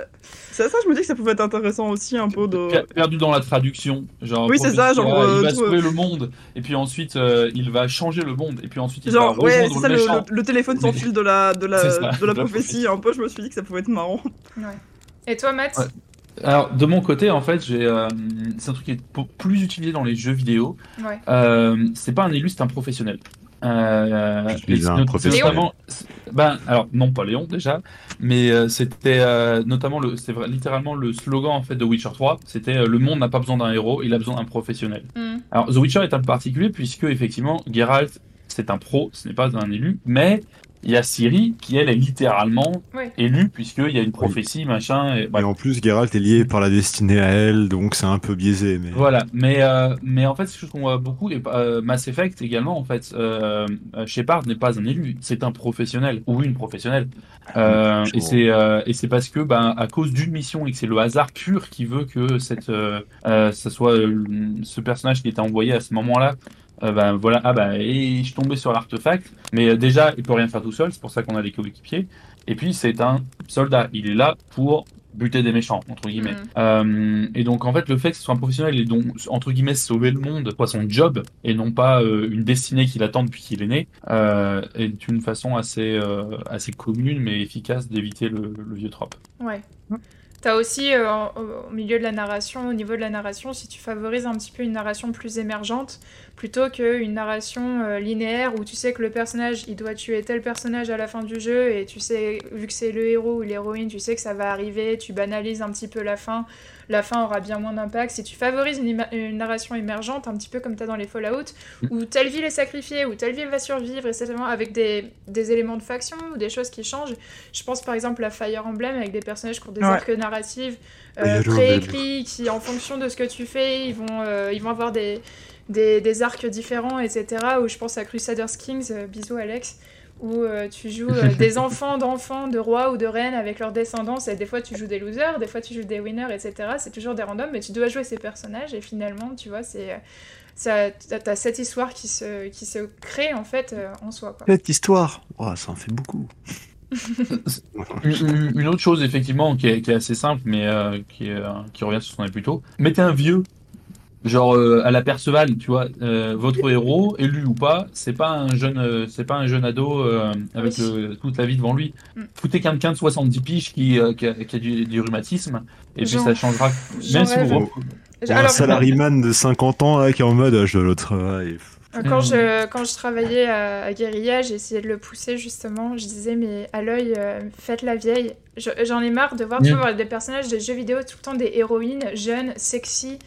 ça, ça, je me dis que ça pouvait être intéressant aussi, un peu de. Per- Perdu dans la traduction. Genre, Oui, c'est ça, genre, euh, il va tout, sauver le monde, et puis ensuite, euh, il va changer le monde, et puis ensuite, il Genre, va ouais, rejoindre c'est ça, le le, méchant. le- le téléphone sans fil de la, de la, ça, de la prophétie. Un peu, je me suis dit que ça pouvait être marrant. Ouais. Et toi, Matt? Ouais. Alors, de mon côté, en fait, j'ai, euh, c'est un truc qui est plus utilisé dans les jeux vidéo. Ouais. Euh, c'est pas un élu, c'est un professionnel. Euh, un notamment- ben, alors non pas Léon déjà, mais euh, c'était euh, notamment le, c'est vrai- littéralement le slogan en fait de Witcher 3. C'était euh, le monde n'a pas besoin d'un héros, il a besoin d'un professionnel. Hmm. Alors The Witcher est un peu particulier puisque effectivement Geralt c'est un pro, ce n'est pas un élu, mais il y a Ciri qui elle est littéralement Ouais. élue puisqu'il y a une prophétie machin. Et, en plus, Geralt est lié par la destinée à elle, donc c'est un peu biaisé. Mais Voilà, mais, euh, mais en fait, c'est quelque chose qu'on voit beaucoup, et euh, Mass Effect également, en fait, euh, euh, Shepard n'est pas un élu, c'est un professionnel, ou une professionnelle. Euh, Je et c'est euh, et c'est parce que, ben, à cause d'une mission, et que c'est le hasard pur qui veut que cette, euh, euh, ça soit euh, ce personnage qui était envoyé à ce moment-là, euh, ben voilà, ah ben, et je suis tombé sur l'artefact, mais euh, déjà, il peut rien faire tout seul, c'est pour ça qu'on a des coéquipiers, et puis c'est un soldat, il est là pour buter des méchants, entre guillemets. Mhm. Euh, et donc en fait le fait que ce soit un professionnel et donc entre guillemets sauver le monde soit son job et non pas euh, une destinée qu'il attend depuis qu'il est né euh, est une façon assez euh, assez commune mais efficace d'éviter le, le vieux trope. Ouais. T'as aussi, euh, au milieu de la narration, au niveau de la narration, si tu favorises un petit peu une narration plus émergente, plutôt qu'une narration euh, linéaire où tu sais que le personnage, il doit tuer tel personnage à la fin du jeu, et tu sais, vu que c'est le héros ou l'héroïne, tu sais que ça va arriver, tu banalises un petit peu la fin, la fin aura bien moins d'impact. Si tu favorises une, narration émergente, un petit peu comme t'as dans les Fallout, où telle ville est sacrifiée, où telle ville va survivre, etc., avec des, des éléments de faction ou des choses qui changent, je pense par exemple à Fire Emblem avec des personnages qui ont des Ouais. arcs narratifs euh, préécrits, qui en fonction de ce que tu fais, ils vont, euh, ils vont avoir des, des, des arcs différents, etc. Ou je pense à Crusaders Kings, euh, bisous Alex, où euh, tu joues euh, des enfants d'enfants, de rois ou de reines avec leurs descendants, et des fois tu joues des losers, des fois tu joues des winners, etc. C'est toujours des randoms, mais tu dois jouer ces personnages, et finalement, tu vois, c'est... ça- T'as cette histoire qui se, qui se crée en fait euh, en soi. Quoi. cette histoire, oh, ça en fait beaucoup. Une, une autre chose effectivement qui est, qui est assez simple mais qui, est, qui revient sur ce qu'on a plus tôt, mettez un vieux genre euh, à la Perceval, tu vois, euh, votre héros élu ou pas, c'est pas un jeune euh, c'est pas un jeune ado euh, avec Oui. le- toute la vie devant lui. Mm. Foutez quelqu'un de 70 piges qui, euh, qui a, qui a du, du rhumatisme et puis ça changera même si vous Ou un Alors, salaryman de 50 ans là, qui est en mode, ah, je dois l'autre travail. Quand, Hmm. je, quand je travaillais à, à Guérilla, j'ai essayé de le pousser justement. Je disais, mais à l'œil, euh, faites la vieille. Je- J'en ai marre de voir Mm. tu vois, des personnages de jeux vidéo tout le temps des héroïnes jeunes, sexy.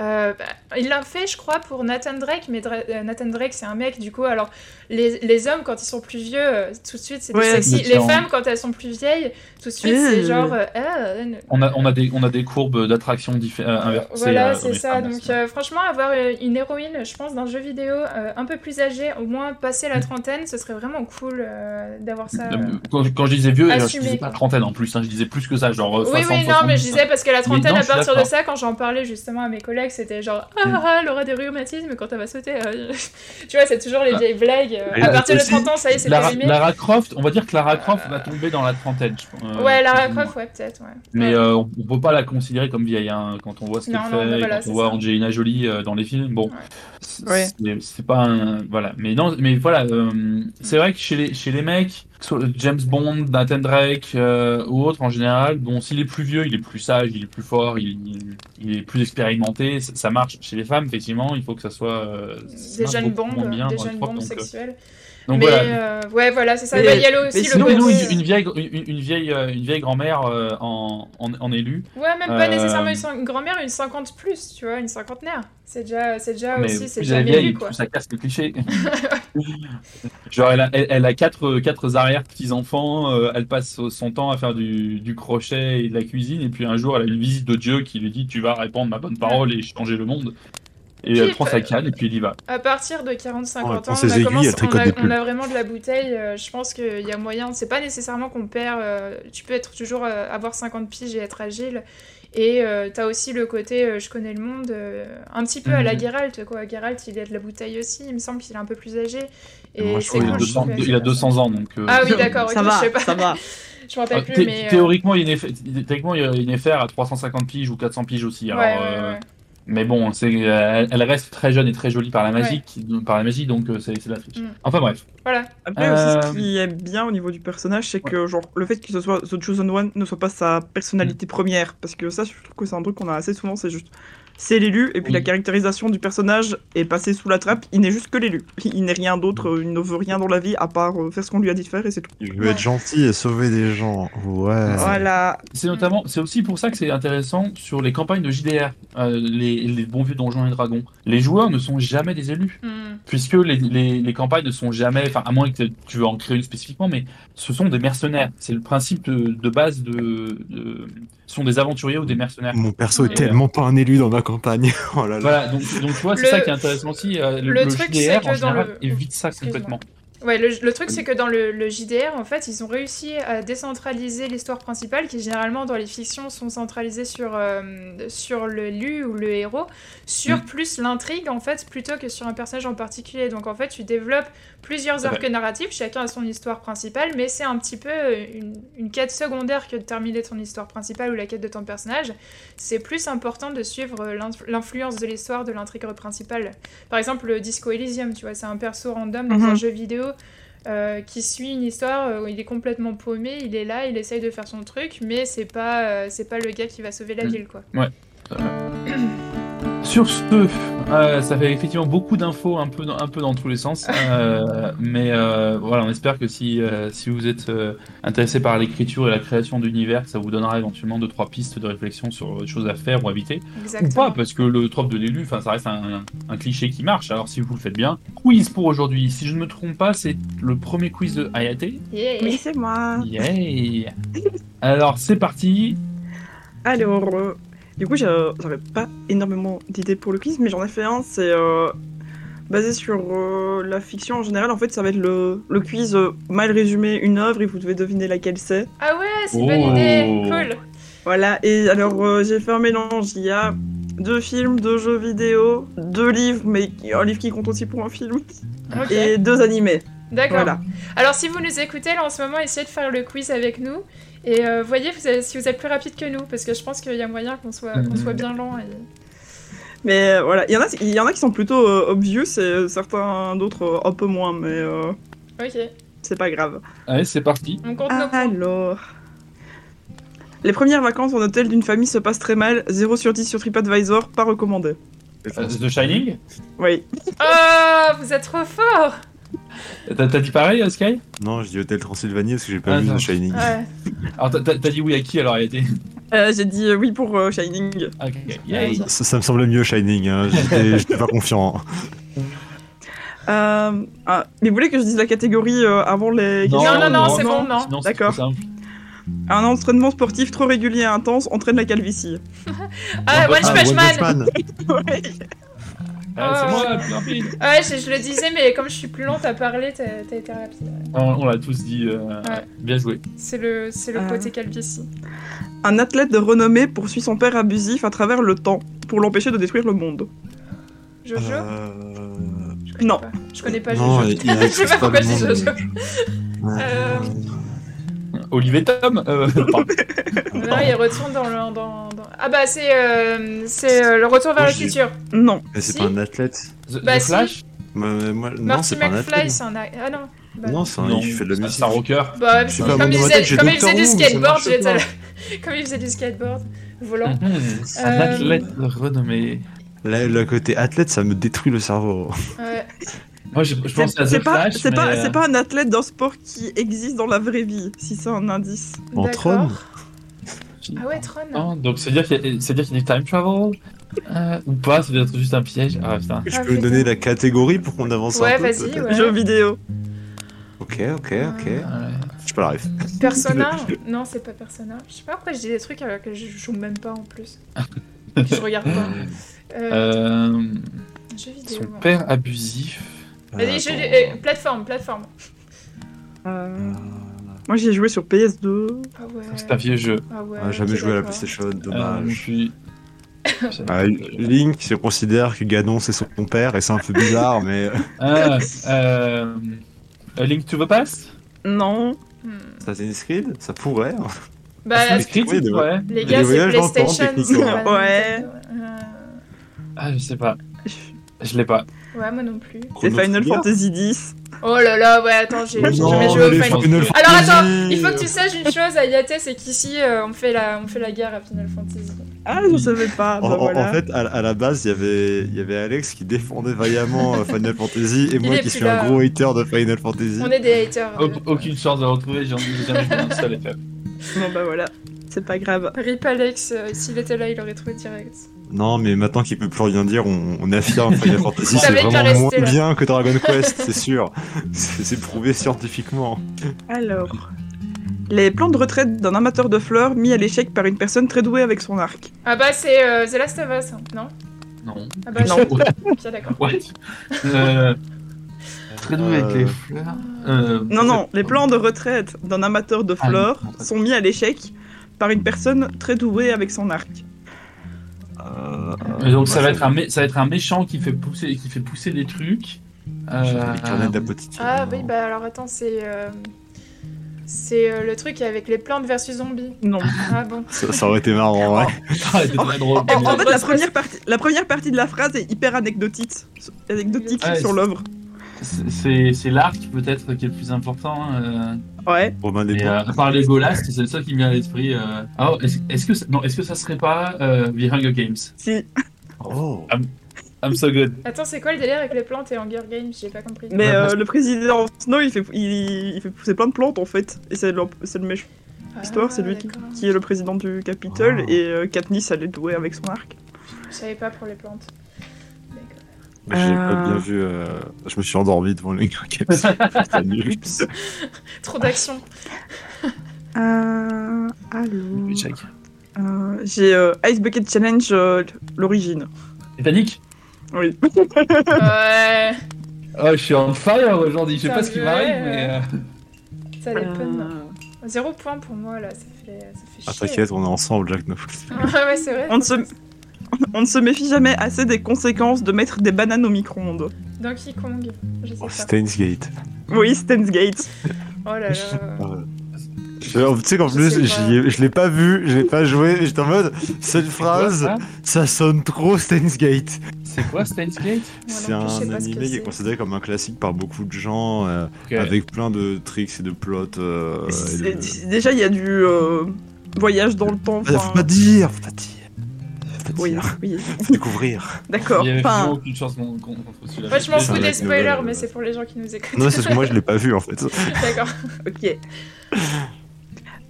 Euh, bah, il l'a fait, je crois, pour Nathan Drake, mais euh, Nathan Drake, c'est un mec, du coup. Alors, les, les hommes, quand ils sont plus vieux, euh, tout de suite, c'est Ouais, sexy. Les femmes, quand elles sont plus vieilles, tout de suite, c'est Euh. genre. euh, ah, euh, On a, on a, des, on a des courbes d'attraction euh, inversées. Voilà, euh, c'est ça. Donc, euh, franchement, avoir une héroïne, je pense, d'un jeu vidéo euh, un peu plus âgée, au moins passer la trentaine, ce serait vraiment cool euh, d'avoir ça. Quand, quand je disais vieux, je Assumé, disais pas trentaine en plus, hein, je disais plus que ça, genre Oui, 60, oui, non, mais je 70. disais parce que la trentaine, non, à je partir de ça, quand j'en parlais justement à mes collègues, c'était genre Ah, Mm. ah, elle aura des rhumatismes quand elle va sauter. euh. tu vois, c'est toujours les Ah. vieilles blagues. Euh, à partir de aussi, 30 ans, ça y est, c'est Lara. Lara Croft, on va dire que Lara Croft va tomber dans la trentaine. je pense, euh, Ouais, Lara moins. Croft, ouais, peut-être, ouais. Mais Ouais. euh, on, on peut pas la considérer comme vieille hein, quand on voit ce qu'elle fait, non, mais voilà, quand on voit ça. Angelina Jolie euh, dans les films. Bon, Ouais. c'est pas un, voilà. Mais non, mais voilà, euh, c'est vrai que chez les chez les mecs, James Bond, Nathan Drake euh, ou autres en général, bon, s'il est plus vieux, il est plus sage, il est plus fort, il, il- il est plus expérimenté, ça, ça marche. Chez les femmes, effectivement, il faut que ça soit euh, ça Des jeunes bombes, bien des jeunes bombes euh, sexuelles. Donc mais voilà. euh, ouais, voilà, c'est ça. Il y a aussi le sinon, côté. Nous, une, une vieille, une, une vieille, euh, une vieille grand-mère euh, en, en, en élu. Ouais, même pas Euh, nécessairement une, une grand-mère, une 50 plus, tu vois, une cinquantenaire. C'est déjà, c'est déjà mais aussi, c'est déjà vieille, quoi. ça casse le cliché. Genre, elle a, elle, elle a quatre, quatre arrière petits-enfants, euh, elle passe son temps à faire du, du crochet et de la cuisine, et puis un jour, elle a une visite de Dieu qui lui dit Tu vas répandre ma bonne parole et changer le monde. Et elle prend sa euh, canne, et puis elle y va. À partir de 40-50 Oh, elle ans, on ses a, aiguilles, on a- on vraiment de la bouteille. euh, je pense qu'il y a moyen. C'est pas nécessairement qu'on perd. euh, tu peux être toujours euh, avoir 50 piges et être agile. Et euh, t'as aussi le côté euh, je connais le monde, euh, un petit peu à la Mhm. Geralt. Quoi. Geralt, il a de la bouteille aussi. Il me semble qu'il est un peu plus âgé. Et Moi, je Oh, il, a cool, 200, je trouve, il a ça. 200 ans, donc. euh, Ah oui, d'accord, ça ok, va, je sais pas. ça va. Je me rappelle euh, plus, mais. Théoriquement, il y a une il FR à 350 piges ou 400 piges aussi. Ouais, Alors, ouais, euh, ouais. Mais bon, c'est, euh, elle, elle reste très jeune et très jolie par la magie, par la magie donc euh, c'est, c'est de la triche. Mm. Enfin bref. Voilà. Après Euh, aussi, ce qui est bien au niveau du personnage, c'est que genre le fait que ce soit The Chosen One ne soit pas sa personnalité première, parce que ça, je trouve que c'est un truc qu'on a assez souvent, c'est juste c'est l'élu, et puis Oui. la caractérisation du personnage est passée sous la trappe. Il n'est juste que l'élu. Il n'est rien d'autre. Il ne veut rien dans la vie à part euh, faire ce qu'on lui a dit de faire et c'est tout. Je veux être gentil et sauver des gens. Ouais. Voilà. C'est notamment, c'est aussi pour ça que c'est intéressant sur les campagnes de JDR, euh, les, les bons vieux donjons et dragons. Les joueurs ne sont jamais des élus, Hmm. puisque les, les, les campagnes ne sont jamais, enfin à moins que tu veux en créer une spécifiquement, mais ce sont des mercenaires. C'est le principe de, de base de, sont des aventuriers ou des mercenaires. Mon perso est Et, tellement pas un élu dans ma campagne. oh là là. Voilà, donc, donc tu vois, c'est Le- ça qui est intéressant aussi. euh, le, le le truc, JDR c'est en que dans général le- évite ça complètement. Ouais, le, le truc, c'est que dans le, le JDR, en fait, ils ont réussi à décentraliser l'histoire principale, qui généralement dans les fictions sont centralisées sur, euh, sur l'élu ou le héros, sur Mm. plus l'intrigue, en fait, plutôt que sur un personnage en particulier. Donc, en fait, tu développes plusieurs arcs narratifs, chacun a son histoire principale, mais c'est un petit peu une, une quête secondaire que de terminer ton histoire principale ou la quête de ton personnage. C'est plus important de suivre l'inf- l'influence de l'histoire de l'intrigue principale. Par exemple, le Disco Elysium, tu vois, c'est un perso random dans Mhm. un jeu vidéo euh, qui suit une histoire euh, où il est complètement paumé, il est là, il essaye de faire son truc, mais c'est pas, euh, c'est pas le gars qui va sauver la Mm. ville, quoi. Sur ce, euh, ça fait effectivement beaucoup d'infos un peu dans, un peu dans tous les sens, euh, mais euh, voilà, on espère que si, euh, si vous êtes euh, intéressé par l'écriture et la création d'univers, ça vous donnera éventuellement deux trois pistes de réflexion sur des choses à faire ou à éviter, ou Exactement. pas, parce que le trope de l'élu, enfin, ça reste un, un cliché qui marche. Alors si vous le faites bien, quiz pour aujourd'hui. Si je ne me trompe pas, c'est le premier quiz de Hayate. Yeah. Oui, c'est moi. Yay Alors c'est parti. Alors, euh, du coup, j'avais pas énormément d'idées pour le quiz, mais j'en ai fait un. C'est euh, basé sur euh, la fiction en général. En fait, ça va être le, le quiz euh, mal résumé une œuvre et vous devez deviner laquelle c'est. Ah ouais, c'est une bonne Oh. idée, cool. Voilà, et alors euh, j'ai fait un mélange. Il y a deux films, deux jeux vidéo, deux livres, mais un livre qui compte aussi pour un film, et deux animés. d'accord. Voilà. Alors si vous nous écoutez là en ce moment, essayez de faire le quiz avec nous. Et euh, voyez vous avez- si vous êtes plus rapide que nous, parce que je pense qu'il y a moyen qu'on soit, qu'on Mhm. soit bien lent. et- Mais euh, voilà, il y, en a, il y en a qui sont plutôt euh, obvious et certains d'autres euh, un peu moins, mais euh, Ok, c'est pas grave. Allez, c'est parti. on compte nos points. Alors. Les premières vacances en hôtel d'une famille se passent très mal, 0 sur 10 sur TripAdvisor, pas recommandé. Euh, The Shining? Oui. Oh, vous êtes trop fort T'as dit pareil, euh, Sky? Non, je dis Hôtel Transylvanie parce que j'ai pas Ah, vu non. Shining. Ouais. Alors, t'as- dit oui à qui alors Euh, J'ai dit euh, oui pour euh, Shining. Ok, yay. Ça, ça me semble mieux Shining, hein. j'étais pas confiant. Euh, ah, mais vous voulez que je dise la catégorie euh, avant les Non, non, non, c'est bon, non. D'accord. Un entraînement sportif trop régulier et intense entraîne la calvitie. Ah, One Ah, Punch Man. Ah, c'est Oh. moi, le plus rapide. Ouais, je, je le disais, mais comme je suis plus lente à parler, t'as été rapide. ouais. On, on l'a tous dit. euh, Ouais. Bien joué. C'est le, c'est le Euh. côté calvitie. Un athlète de renommée poursuit son père abusif à travers le temps pour l'empêcher de détruire le monde. Jojo? Euh, Je non. pas. Je connais pas Non, Jojo. il- il je sais pas pourquoi je dis Jojo. Euh, Olivier Tom euh, il retourne dans le. Dans, dans- Ah bah, c'est euh, c'est euh, le retour vers Moi, le futur. Non. Mais c'est Si. pas un athlète. The, Bah, The si. Flash Moi, moi- non, Marty c'est pas un McFly, athlète. c'est un. a- Ah non. Bah, Non, c'est un Non, il fait de la c'est musique. un rocker. Bah, comme, il moi, dans ma faisait, tête, j'ai comme il Doctor faisait du Who, mais ça skateboard, marche pas. Comme il faisait du skateboard volant. Mhm. Un Euh, athlète renommé. Là, le côté athlète, ça me détruit le cerveau. Ouais. Moi, je, je C'est pense à c'est The pas, Flash. c'est mais, pas, euh, c'est pas un athlète d'un sport qui existe dans la vraie vie, si c'est un indice. En D'accord. Tron Ah ouais, Tron. non, donc c'est dire qu'il y, c'est qu'il y a du time travel euh, ou pas, ça doit être juste un piège. Ah putain. Je Ah, peux putain. donner la catégorie pour qu'on avance Ouais, un peu vas-y, peut-être ouais. Jeux vidéo. Ok, ok, ok. Ouais. Je la ref. Persona? Non, c'est pas Persona. Je sais pas pourquoi je dis des trucs alors que je joue même pas en plus. que je regarde pas. Euh, Euh, jeux vidéo. son père abusif. Vas-y, Euh, attends. euh, plateforme, plateforme. Euh, Moi j'y ai joué sur PS2. Ah ouais. C'est un vieux jeu. Ah ouais. Ah, jamais ok, joué à la d'accord. PlayStation, Euh, dommage. puis... Ah, Link se considère que Ganon c'est son père et c'est un peu bizarre, mais Ah, euh, A Link to the Past? Non. Hmm. Assassin's Creed, ça pourrait. hein. Bah, Assassin's Creed, de- ouais. les les gars, c'est voyages dans le temps, PlayStation. techniquement. c'est pas Ouais. Euh, Ah, je sais pas. Je l'ai pas. Ouais, moi non plus. C'est Final. Fantasy X. Oh là là, ouais, attends, j'ai jamais joué au Final Final Alors attends, Fantasy. il faut que tu saches une chose, Ayate, c'est qu'ici, euh, on, fait la, on fait la guerre à Final Fantasy. Ah, je savais pas. En, bah en- voilà. en fait, à, à la base, il y avait, il y avait Alex qui défendait vaillamment euh, Final Fantasy et moi qui suis là. un gros hater de Final Fantasy. On est des haters. Au- aucune chance de le retrouver, j'ai j'ai jamais joué un seul. Bon bah voilà. C'est pas grave. Rip Alex, euh, s'il était là, il aurait trouvé direct. Non, mais maintenant qu'il peut plus rien dire, on, on affirme Final Fantasy, c'est vraiment moins là. bien que Dragon Quest, c'est sûr. C'est prouvé scientifiquement. Alors. Les plans de retraite d'un amateur de fleurs mis à l'échec par une personne très douée avec son arc. Ah bah, c'est euh, The Last of Us, hein, non? Non. Ah bah, Non. je- d'accord. What? Euh, Très doué avec les Euh, fleurs. Euh, Non, non, les plans de retraite d'un amateur de Ah, fleurs sont mis à l'échec par une personne très douée avec son arc. Et donc ça va être un mé- ça va être un méchant qui fait pousser qui fait pousser des trucs. Euh, d'apothicaire. Ah oui, bah alors attends, c'est. euh, C'est euh, le truc avec les plantes versus zombies. Non. Ah bon. Ça, ça aurait été marrant, ouais. C'était très drôle. En, en fait, la première, partie, la première partie de la phrase est hyper anecdotique, anecdotique Ouais, sur c'est- l'œuvre. C'est- C'est c'est l'arc peut-être qui est le plus important. euh, Ouais. Romain des euh, à part les Golast, c'est le seul qui me vient à l'esprit. euh. Ah, est-ce que ça- non, est-ce que ça serait pas euh, The Hunger Games? Si. Oh. I'm so good. Attends, c'est quoi le délire avec les plantes et Hunger Games? J'ai pas compris. Mais euh, parce- le président Snow, il fait, il, il fait pousser plein de plantes en fait. Et c'est le, c'est le méchant Ah, histoire, c'est lui qui, est le président du Capitole. Ah. Et euh, Katniss, elle est douée avec son arc. Je savais pas pour les plantes. J'ai pas Euh. bien vu. euh, Je me suis endormi devant nul. Trop d'action. Euh. Euh, J'ai euh, Ice Bucket Challenge, euh, l'origine. Titanic? Oui. Ouais. Oh, je suis on fire aujourd'hui. Je sais pas ce qui m'arrive, mais. euh, Ça Euh, peine. Zéro point pour moi là, ça fait, ça fait Ah, chier. t'inquiète, on est ensemble, Jack. No. ouais, c'est vrai. On ne, se... on ne se méfie jamais assez des conséquences de mettre des bananes au micro-ondes. Donkey Kong, je sais Oh, pas. Steins Gate. Oui, Stan's Gate. Oh là là. Je- Tu sais qu'en Je plus, je l'ai pas vu, je l'ai pas joué, j'étais en mode, cette phrase, quoi, ça ça sonne trop Steins Gate. C'est quoi Steins Gate Moi C'est un animé qui est considéré comme un classique par beaucoup de gens, euh, avec plein de tricks et de plots. euh, et C'est- de- Déjà, il y a du euh, voyage dans le temps. Faut pas dire, faut pas dire. Faut pas Oui, dire. oui. Découvrir. D'accord. Il avait Enfin, aucune chance. Moi, je m'en fous des spoilers, mais euh. c'est pour les gens qui nous écoutent. Non, c'est parce que moi je l'ai pas vu en fait. D'accord. ok.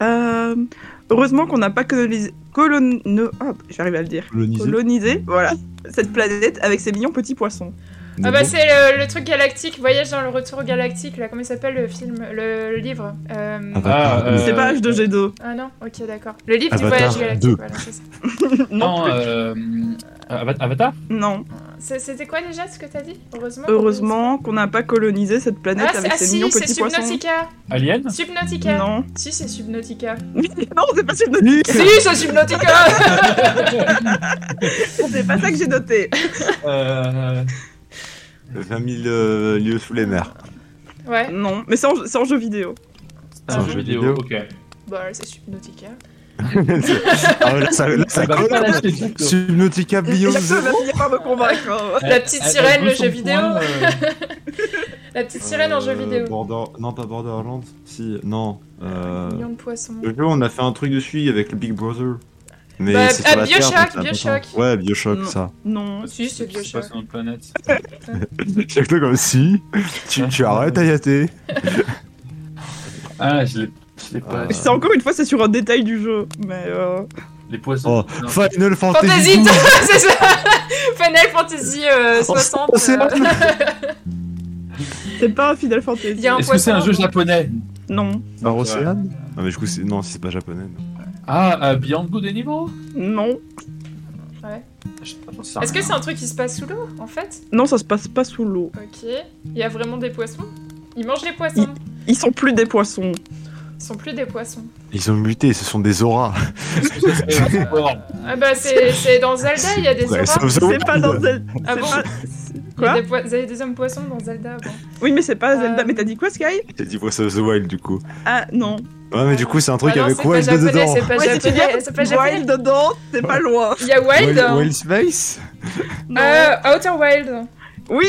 Euh, heureusement qu'on n'a pas colonisé. Colon... Ah, j'arrive à le dire. Colonisé. Colonisé, voilà, cette planète avec ses mignons petits poissons. Ah bah c'est le, le truc galactique, Voyage dans le retour galactique, là, comment il s'appelle le film, le, le livre euh... Ah, Ah, euh, C'est pas H2G2. Ah non, ok d'accord. Le livre du voyage galactique, 2. voilà, c'est ça. non, euh, Ava- Avatar non. C'était quoi déjà ce que t'as dit? Heureusement. Heureusement qu'on n'a pas colonisé cette Ah, planète c'est- avec ah ses si, c'est petits poissons. Subnautica. Alien Subnautica. Non. Si, c'est Subnautica. non, c'est pas Subnautica. si, c'est Subnautica c'est pas ça que j'ai noté. euh... 20 000 euh, lieux sous les mers. Ouais, Non, mais c'est en, c'est en jeu vidéo. C'est un jeu vidéo, ok. bah c'est Subnautica. ah ouais, là, ça, là, colle. Subnautica Beyond va Zero. finir par me convaincre. hein. La petite sirène, elle le veut son jeu vidéo. point, euh, La petite sirène en jeu Euh, vidéo. Border... Non, pas Borderlands. Si, non. Euh... Million de poissons. Le jeu, on a fait un truc dessus avec le Big Brother. Mais Bah, c'est ah, Bioshock, Terre, Bioshock. Ouais, Bioshock, Non. ça. Non. Si, c'est Bioshock. sur notre planète. Chaque fois comme si. Tu, tu arrêtes, Ayate. Ah, je l'ai je l'ai pas. C'est encore une fois, c'est sur un détail du jeu. Mais euh... Les poissons. Oh, Non. Final Fantasy, Fantasy. 12. c'est ça Final Fantasy euh, 60. c'est euh, c'est pas un Final Fantasy. Un Est-ce que c'est un jeu japonais? Non. Par Océane? Ah, mais du coup, c'est... non, si c'est pas japonais. non. Ah, euh, Beyond Good and Evil Non. Sais Est-ce que c'est un truc qui se passe sous l'eau, en fait? Non, ça se passe pas sous l'eau. Ok. Il y a vraiment des poissons? Ils mangent les poissons? Ils sont plus des poissons. Ils sont plus des poissons. Ils ont muté, ce sont des auras. Ah bah c'est c'est dans Zelda, il y a des Ouais, auras. C'est pas dans Zelda. Ah bon Quoi des, poi- il y a des hommes poissons dans Zelda. Bon. Oui, mais c'est pas Zelda. Euh, Mais t'as dit quoi, Sky? J'ai dit Breath of the Wild, du coup. Ah, non. Ouais, mais du coup, c'est un truc Ah non, avec Wild japonais, dedans. C'est pas Ouais, japonais. C'est pas japonais. Wild dedans, c'est pas loin. Il y a Wild. Wild, Wild Space Non. Euh, Outer Wild. Oui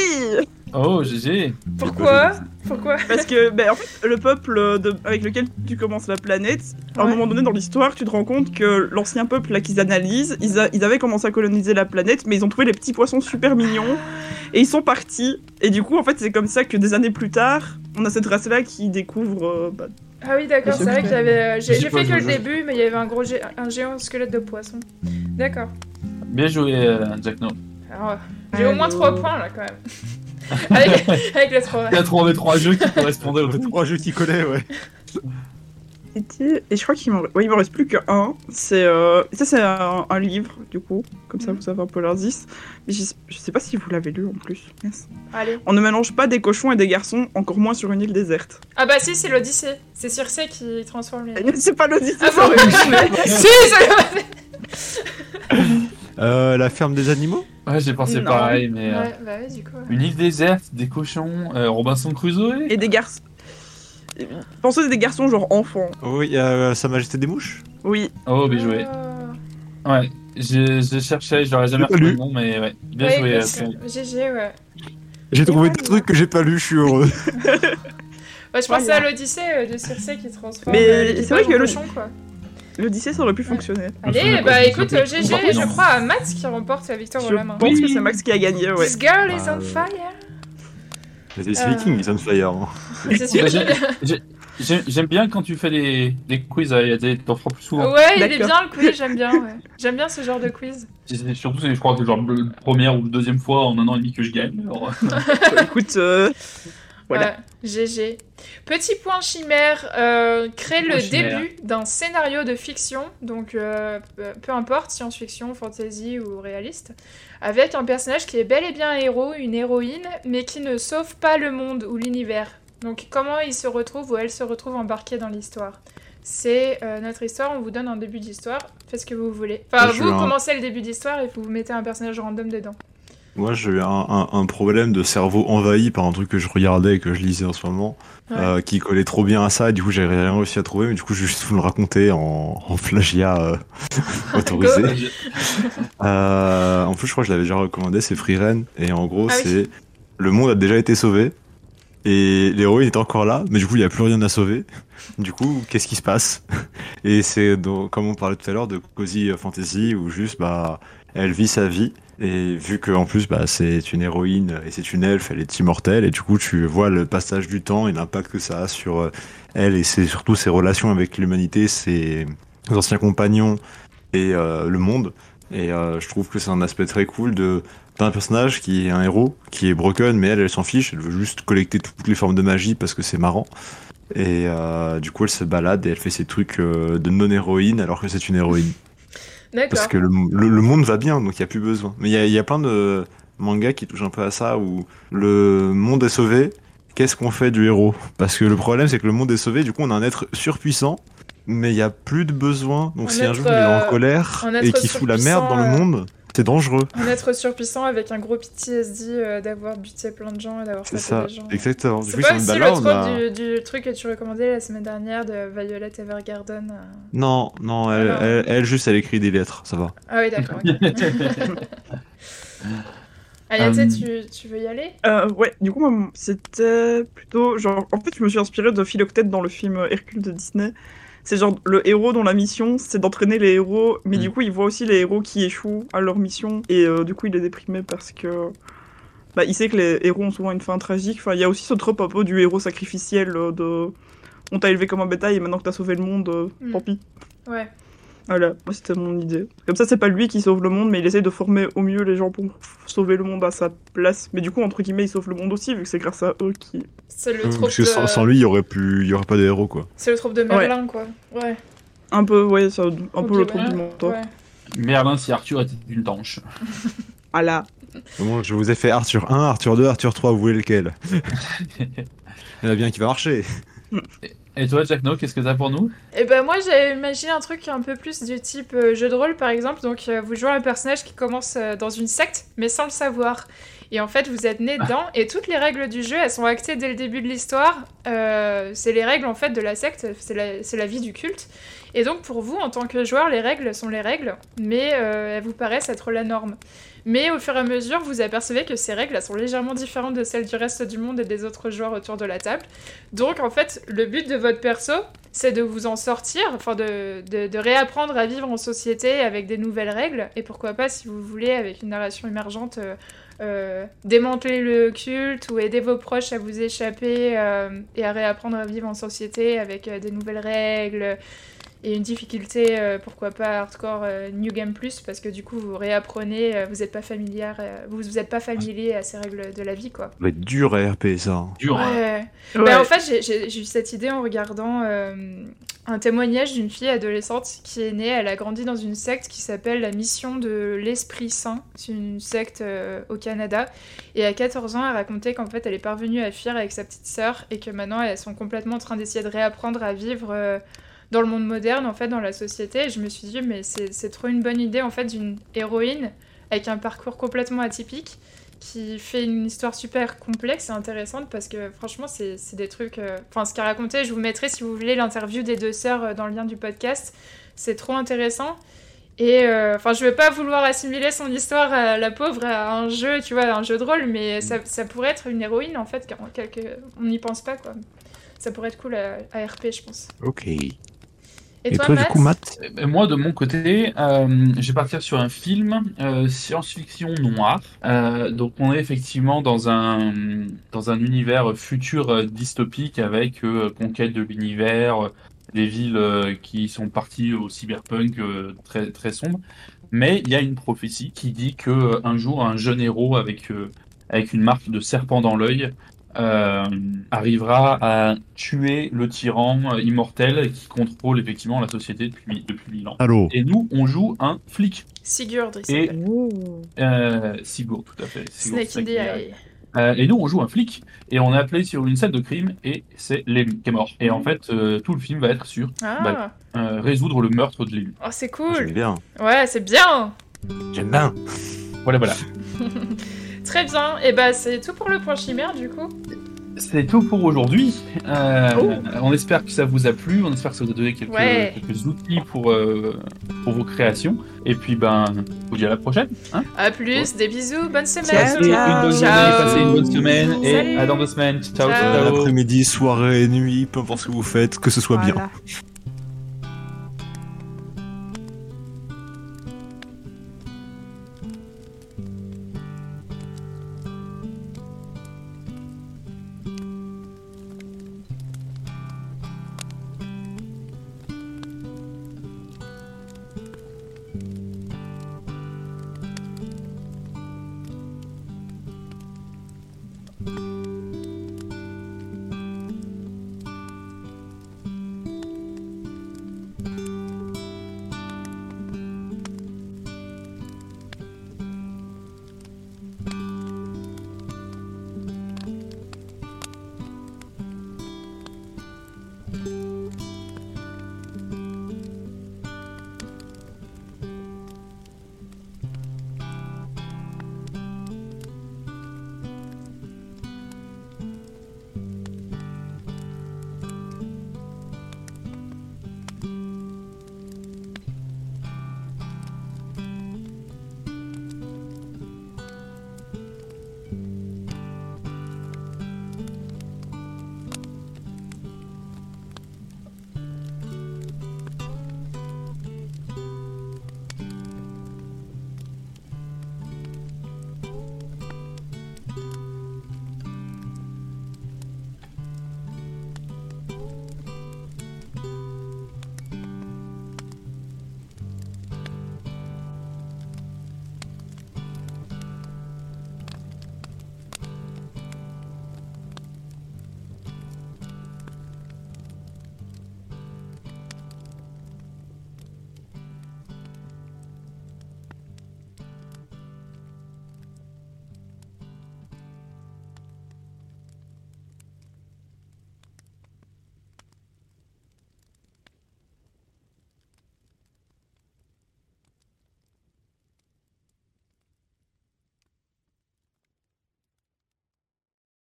Oh, GG. Pourquoi? Pourquoi Parce que, ben, en fait, le peuple de- avec lequel tu commences la planète, à un Ouais. moment donné dans l'histoire, tu te rends compte que l'ancien peuple là qu'ils analysent, ils, a- ils avaient commencé à coloniser la planète, mais ils ont trouvé les petits poissons super mignons et ils sont partis. Et du coup, en fait, c'est comme ça que des années plus tard, on a cette race là qui découvre. euh, bah, Ah oui, d'accord, c'est vrai plus. qu'il y avait. euh, J'ai fait que le début, mais il y avait un gros gé- un géant squelette de poisson. D'accord. Bien joué, euh, Jack No. Alors, j'ai au moins Allô. 3 points là quand même. avec, avec les 3. Il a trouvé trois jeux qui correspondaient au Trois jeux qui connaît, ouais. Et et je crois qu'il m'en ouais, reste plus qu'un. C'est euh, ça c'est un, un livre du coup, comme ça Mhm. vous savez un peu l'indice. Mais je, je sais pas si vous l'avez lu en plus. Yes. Allez. On ne mélange pas des cochons et des garçons, encore moins sur une île déserte. Ah bah si, c'est l'Odyssée. C'est Circé qui transforme les. C'est pas l'Odyssée, Ah bon mais- Si, c'est Euh, la ferme des animaux Ouais, j'ai pensé Non. pareil, mais. euh, Ouais, bah ouais, du coup. ouais. Une île déserte, des cochons, euh, Robinson Crusoe Et des garçons. Pensez à des garçons genre enfants. Oui, euh, Sa Majesté des Mouches Oui. Oh, bien joué. Oh. Ouais, je, je cherchais, j'aurais jamais J'ai pas retrouvé lu. le nom, mais ouais. Bien Ouais, joué. euh. GG, ouais. J'ai trouvé des trucs que j'ai pas lu, je suis heureux. Bah, je pensais à l'Odyssée euh, de Circé qui transforme Mais euh, les c'est vrai que le- cochons, quoi. L'Odyssée, ça aurait pu fonctionner. Allez, bah je écoute, euh. GG, Pardon. je crois à Max qui remporte la victoire Je au la main. pense Oui. que c'est Max qui a gagné, ouais. This girl is on euh, fire. Mais c'est Viking, ils sont fire. hein. C'est sûr. Bah, j'ai- j'ai- J'aime bien quand tu fais des, des quiz, euh, il y a des- t'en feras plus souvent. Ouais, il est bien le quiz, j'aime bien, ouais. J'aime bien ce genre de quiz. Surtout, je crois que c'est genre la première ou la deuxième fois en un an et demi que je gagne. alors, euh, Écoute, euh, Voilà. Ouais, GG. Petit point chimère, euh, crée le chimère. début d'un scénario de fiction, donc euh, peu- peu importe, science-fiction, fantasy ou réaliste, avec un personnage qui est bel et bien un héros, une héroïne, mais qui ne sauve pas le monde ou l'univers. Donc comment il se retrouve ou elle se retrouve embarquée dans l'histoire? C'est euh, notre histoire, on vous donne un début d'histoire, faites ce que vous voulez. Enfin, vous commencez le début d'histoire et vous mettez un personnage random dedans. Moi, j'ai eu un, un- un problème de cerveau envahi par un truc que je regardais et que je lisais en ce moment, Ouais. euh, qui collait trop bien à ça, et du coup, j'ai rien réussi à trouver, mais du coup, je vais juste vous le raconter en, en plagiat euh, autorisé. Euh, en plus, je crois que je l'avais déjà recommandé, c'est Free Ren, et en gros, Ah oui. c'est le monde a déjà été sauvé, Et l'héroïne est encore là, mais du coup, il n'y a plus rien à sauver. Du coup, qu'est-ce qui se passe? Et c'est, comme on parlait tout à l'heure, de Cozy Fantasy, où juste, bah, elle vit sa vie. Et vu qu'en plus, bah, c'est une héroïne et c'est une elfe, elle est immortelle. Et du coup, tu vois le passage du temps et l'impact que ça a sur euh, elle et c'est surtout ses relations avec l'humanité, ses anciens compagnons et euh, le monde. Et euh, je trouve que c'est un aspect très cool d'un personnage qui est un héros, qui est broken, mais elle, elle s'en fiche, elle veut juste collecter toutes les formes de magie parce que c'est marrant. Et du coup, elle se balade et elle fait ses trucs de non-héroïne alors que c'est une héroïne. Parce que le, le- le monde va bien, donc il n'y a plus besoin. Mais il y a, il y a plein de mangas qui touchent un peu à ça, où le monde est sauvé, qu'est-ce qu'on fait du héros? Parce que le problème, c'est que le monde est sauvé, du coup, on a un être surpuissant, mais il n'y a plus de besoin. Donc Un si un jour il est euh, en colère un être et qu'il fout la merde dans le surpuissant, monde, c'est dangereux. Un être surpuissant avec un gros PTSD euh, d'avoir buté plein de gens et d'avoir C'est tapé ça, des gens. exactement. Du C'est coup, pas aussi une le a- du, du truc que tu recommandais la semaine dernière de Violet Evergarden. euh. Non, non, elle, Ah non. elle, elle, juste, elle écrit des lettres, ça va. Ah oui, d'accord. ok. Ayate, Euh, tu, tu veux y aller? Euh, ouais, du coup, c'était plutôt genre. En fait, je me suis inspirée de Philoctète dans le film Hercule de Disney. C'est genre le héros dont la mission, c'est d'entraîner les héros, mais Mm. du coup, il voit aussi les héros qui échouent à leur mission, et euh, du coup, il est déprimé parce que. Bah, il sait que les héros ont souvent une fin tragique. Enfin, il y a aussi ce trope un peu du héros sacrificiel euh, de. On t'a élevé comme un bétail et maintenant que t'as sauvé le monde, euh, Mm. tant pis. Ouais. Voilà, moi c'était mon idée. Comme ça, c'est pas lui qui sauve le monde, mais il essaye de former au mieux les gens pour sauver le monde à sa place. Mais du coup, entre guillemets, il sauve le monde aussi, vu que c'est grâce à eux qui. C'est le Hum, trope Parce que de... sans, sans lui, il y aurait plus, il y aurait pas de héros, quoi. C'est le trope de Merlin, quoi. Ouais. Un peu, ouais, c'est un peu le ouais. du mentor. Ouais. Merlin, si Arthur était une tanche. Voilà. Bon, je vous ai fait Arthur 1, Arthur 2, Arthur 3, vous voulez lequel? Il y en a bien qui va marcher. Et toi, Jack No, qu'est-ce que t'as pour nous? Et ben moi j'ai imaginé un truc un peu plus du type euh, jeu de rôle par exemple. Donc euh, vous jouez un personnage qui commence euh, dans une secte mais sans le savoir. Et en fait vous êtes né dedans et toutes les règles du jeu elles sont actées dès le début de l'histoire. Euh, c'est les règles en fait de la secte, c'est la, vie du culte. Et donc pour vous en tant que joueur les règles sont les règles mais euh, elles vous paraissent être la norme. Mais au fur et à mesure, vous apercevez que ces règles elles sont légèrement différentes de celles du reste du monde et des autres joueurs autour de la table. Donc en fait, le but de votre perso, c'est de vous en sortir, enfin de, de, de réapprendre à vivre en société avec des nouvelles règles, et pourquoi pas, si vous voulez, avec une narration émergente, euh, euh, démanteler le culte ou aider vos proches à vous échapper euh, et à réapprendre à vivre en société avec euh, des nouvelles règles. Et une difficulté, euh, pourquoi pas hardcore euh, New Game Plus, parce que du coup vous réapprenez, euh, vous n'êtes pas familière, euh, vous vous êtes pas familier à ces règles de la vie, quoi. Être dur à RP, ça. hein. Dur. hein. Ouais. Ouais. Bah, en fait, j'ai- eu cette idée en regardant euh, un témoignage d'une fille adolescente qui est née. Elle a grandi dans une secte qui s'appelle la Mission de l'Esprit Saint. C'est une secte euh, au Canada. Et à 14 ans, elle racontait qu'en fait, elle est parvenue à fuir avec sa petite sœur et que maintenant, elles sont complètement en train d'essayer de réapprendre à vivre. Euh, dans le monde moderne, en fait, dans la société, et je me suis dit, mais c'est trop une bonne idée, en fait, d'une héroïne avec un parcours complètement atypique, qui fait une histoire super complexe et intéressante parce que franchement c'est des trucs euh, enfin ce qu'elle racontait je vous mettrai si vous voulez l'interview des deux sœurs euh, dans le lien du podcast. C'est trop intéressant. Et euh, enfin je vais pas vouloir assimiler son histoire à la pauvre à un jeu tu vois un jeu de rôle mais ça, ça pourrait être une héroïne en fait car quelque... on n'y pense pas quoi. Ça pourrait être cool à, à RP je pense. Ok. Et, Et toi, toi, du coup, Matt Euh, Moi, de mon côté, euh, je vais partir sur un film euh, science-fiction noir. Euh, donc, on est effectivement dans un dans un univers futur euh, dystopique avec euh, conquête de l'univers, des villes euh, qui sont parties au cyberpunk euh, très très sombre. Mais il y a une prophétie qui dit que un jour, un jeune héros avec euh, avec une marque de serpent dans l'œil euh, arrivera à tuer le tyran immortel qui contrôle effectivement la société depuis, depuis mille ans. Allô Et nous, on joue un flic. Sigurd il Et euh, Sigurd, tout à fait. Sigurd, Snake est- Eye Euh, et nous, on joue un flic et on est appelé sur une scène de crime et c'est l'élu qui est mort. Et en fait, euh, tout le film va être sur ah Bah, euh, résoudre le meurtre de l'élu. oh, c'est J'aime cool bien. ouais c'est bien J'aime bien. Voilà, voilà. Très bien, et bah c'est tout pour le point chimère du coup. c'est tout pour aujourd'hui. Euh, Oh. On espère que ça vous a plu, on espère que ça vous a donné quelques, Ouais. quelques outils pour, euh, pour vos créations. Et puis, ben, vous dis à la prochaine. Hein À plus, des bisous, bonne semaine. passez une bonne Ciao. journée, passez une bonne semaine et à dans deux semaines. Ciao, Ciao. ciao. L'après-midi, soirée, nuit, peu importe ce que vous faites, que ce soit bien.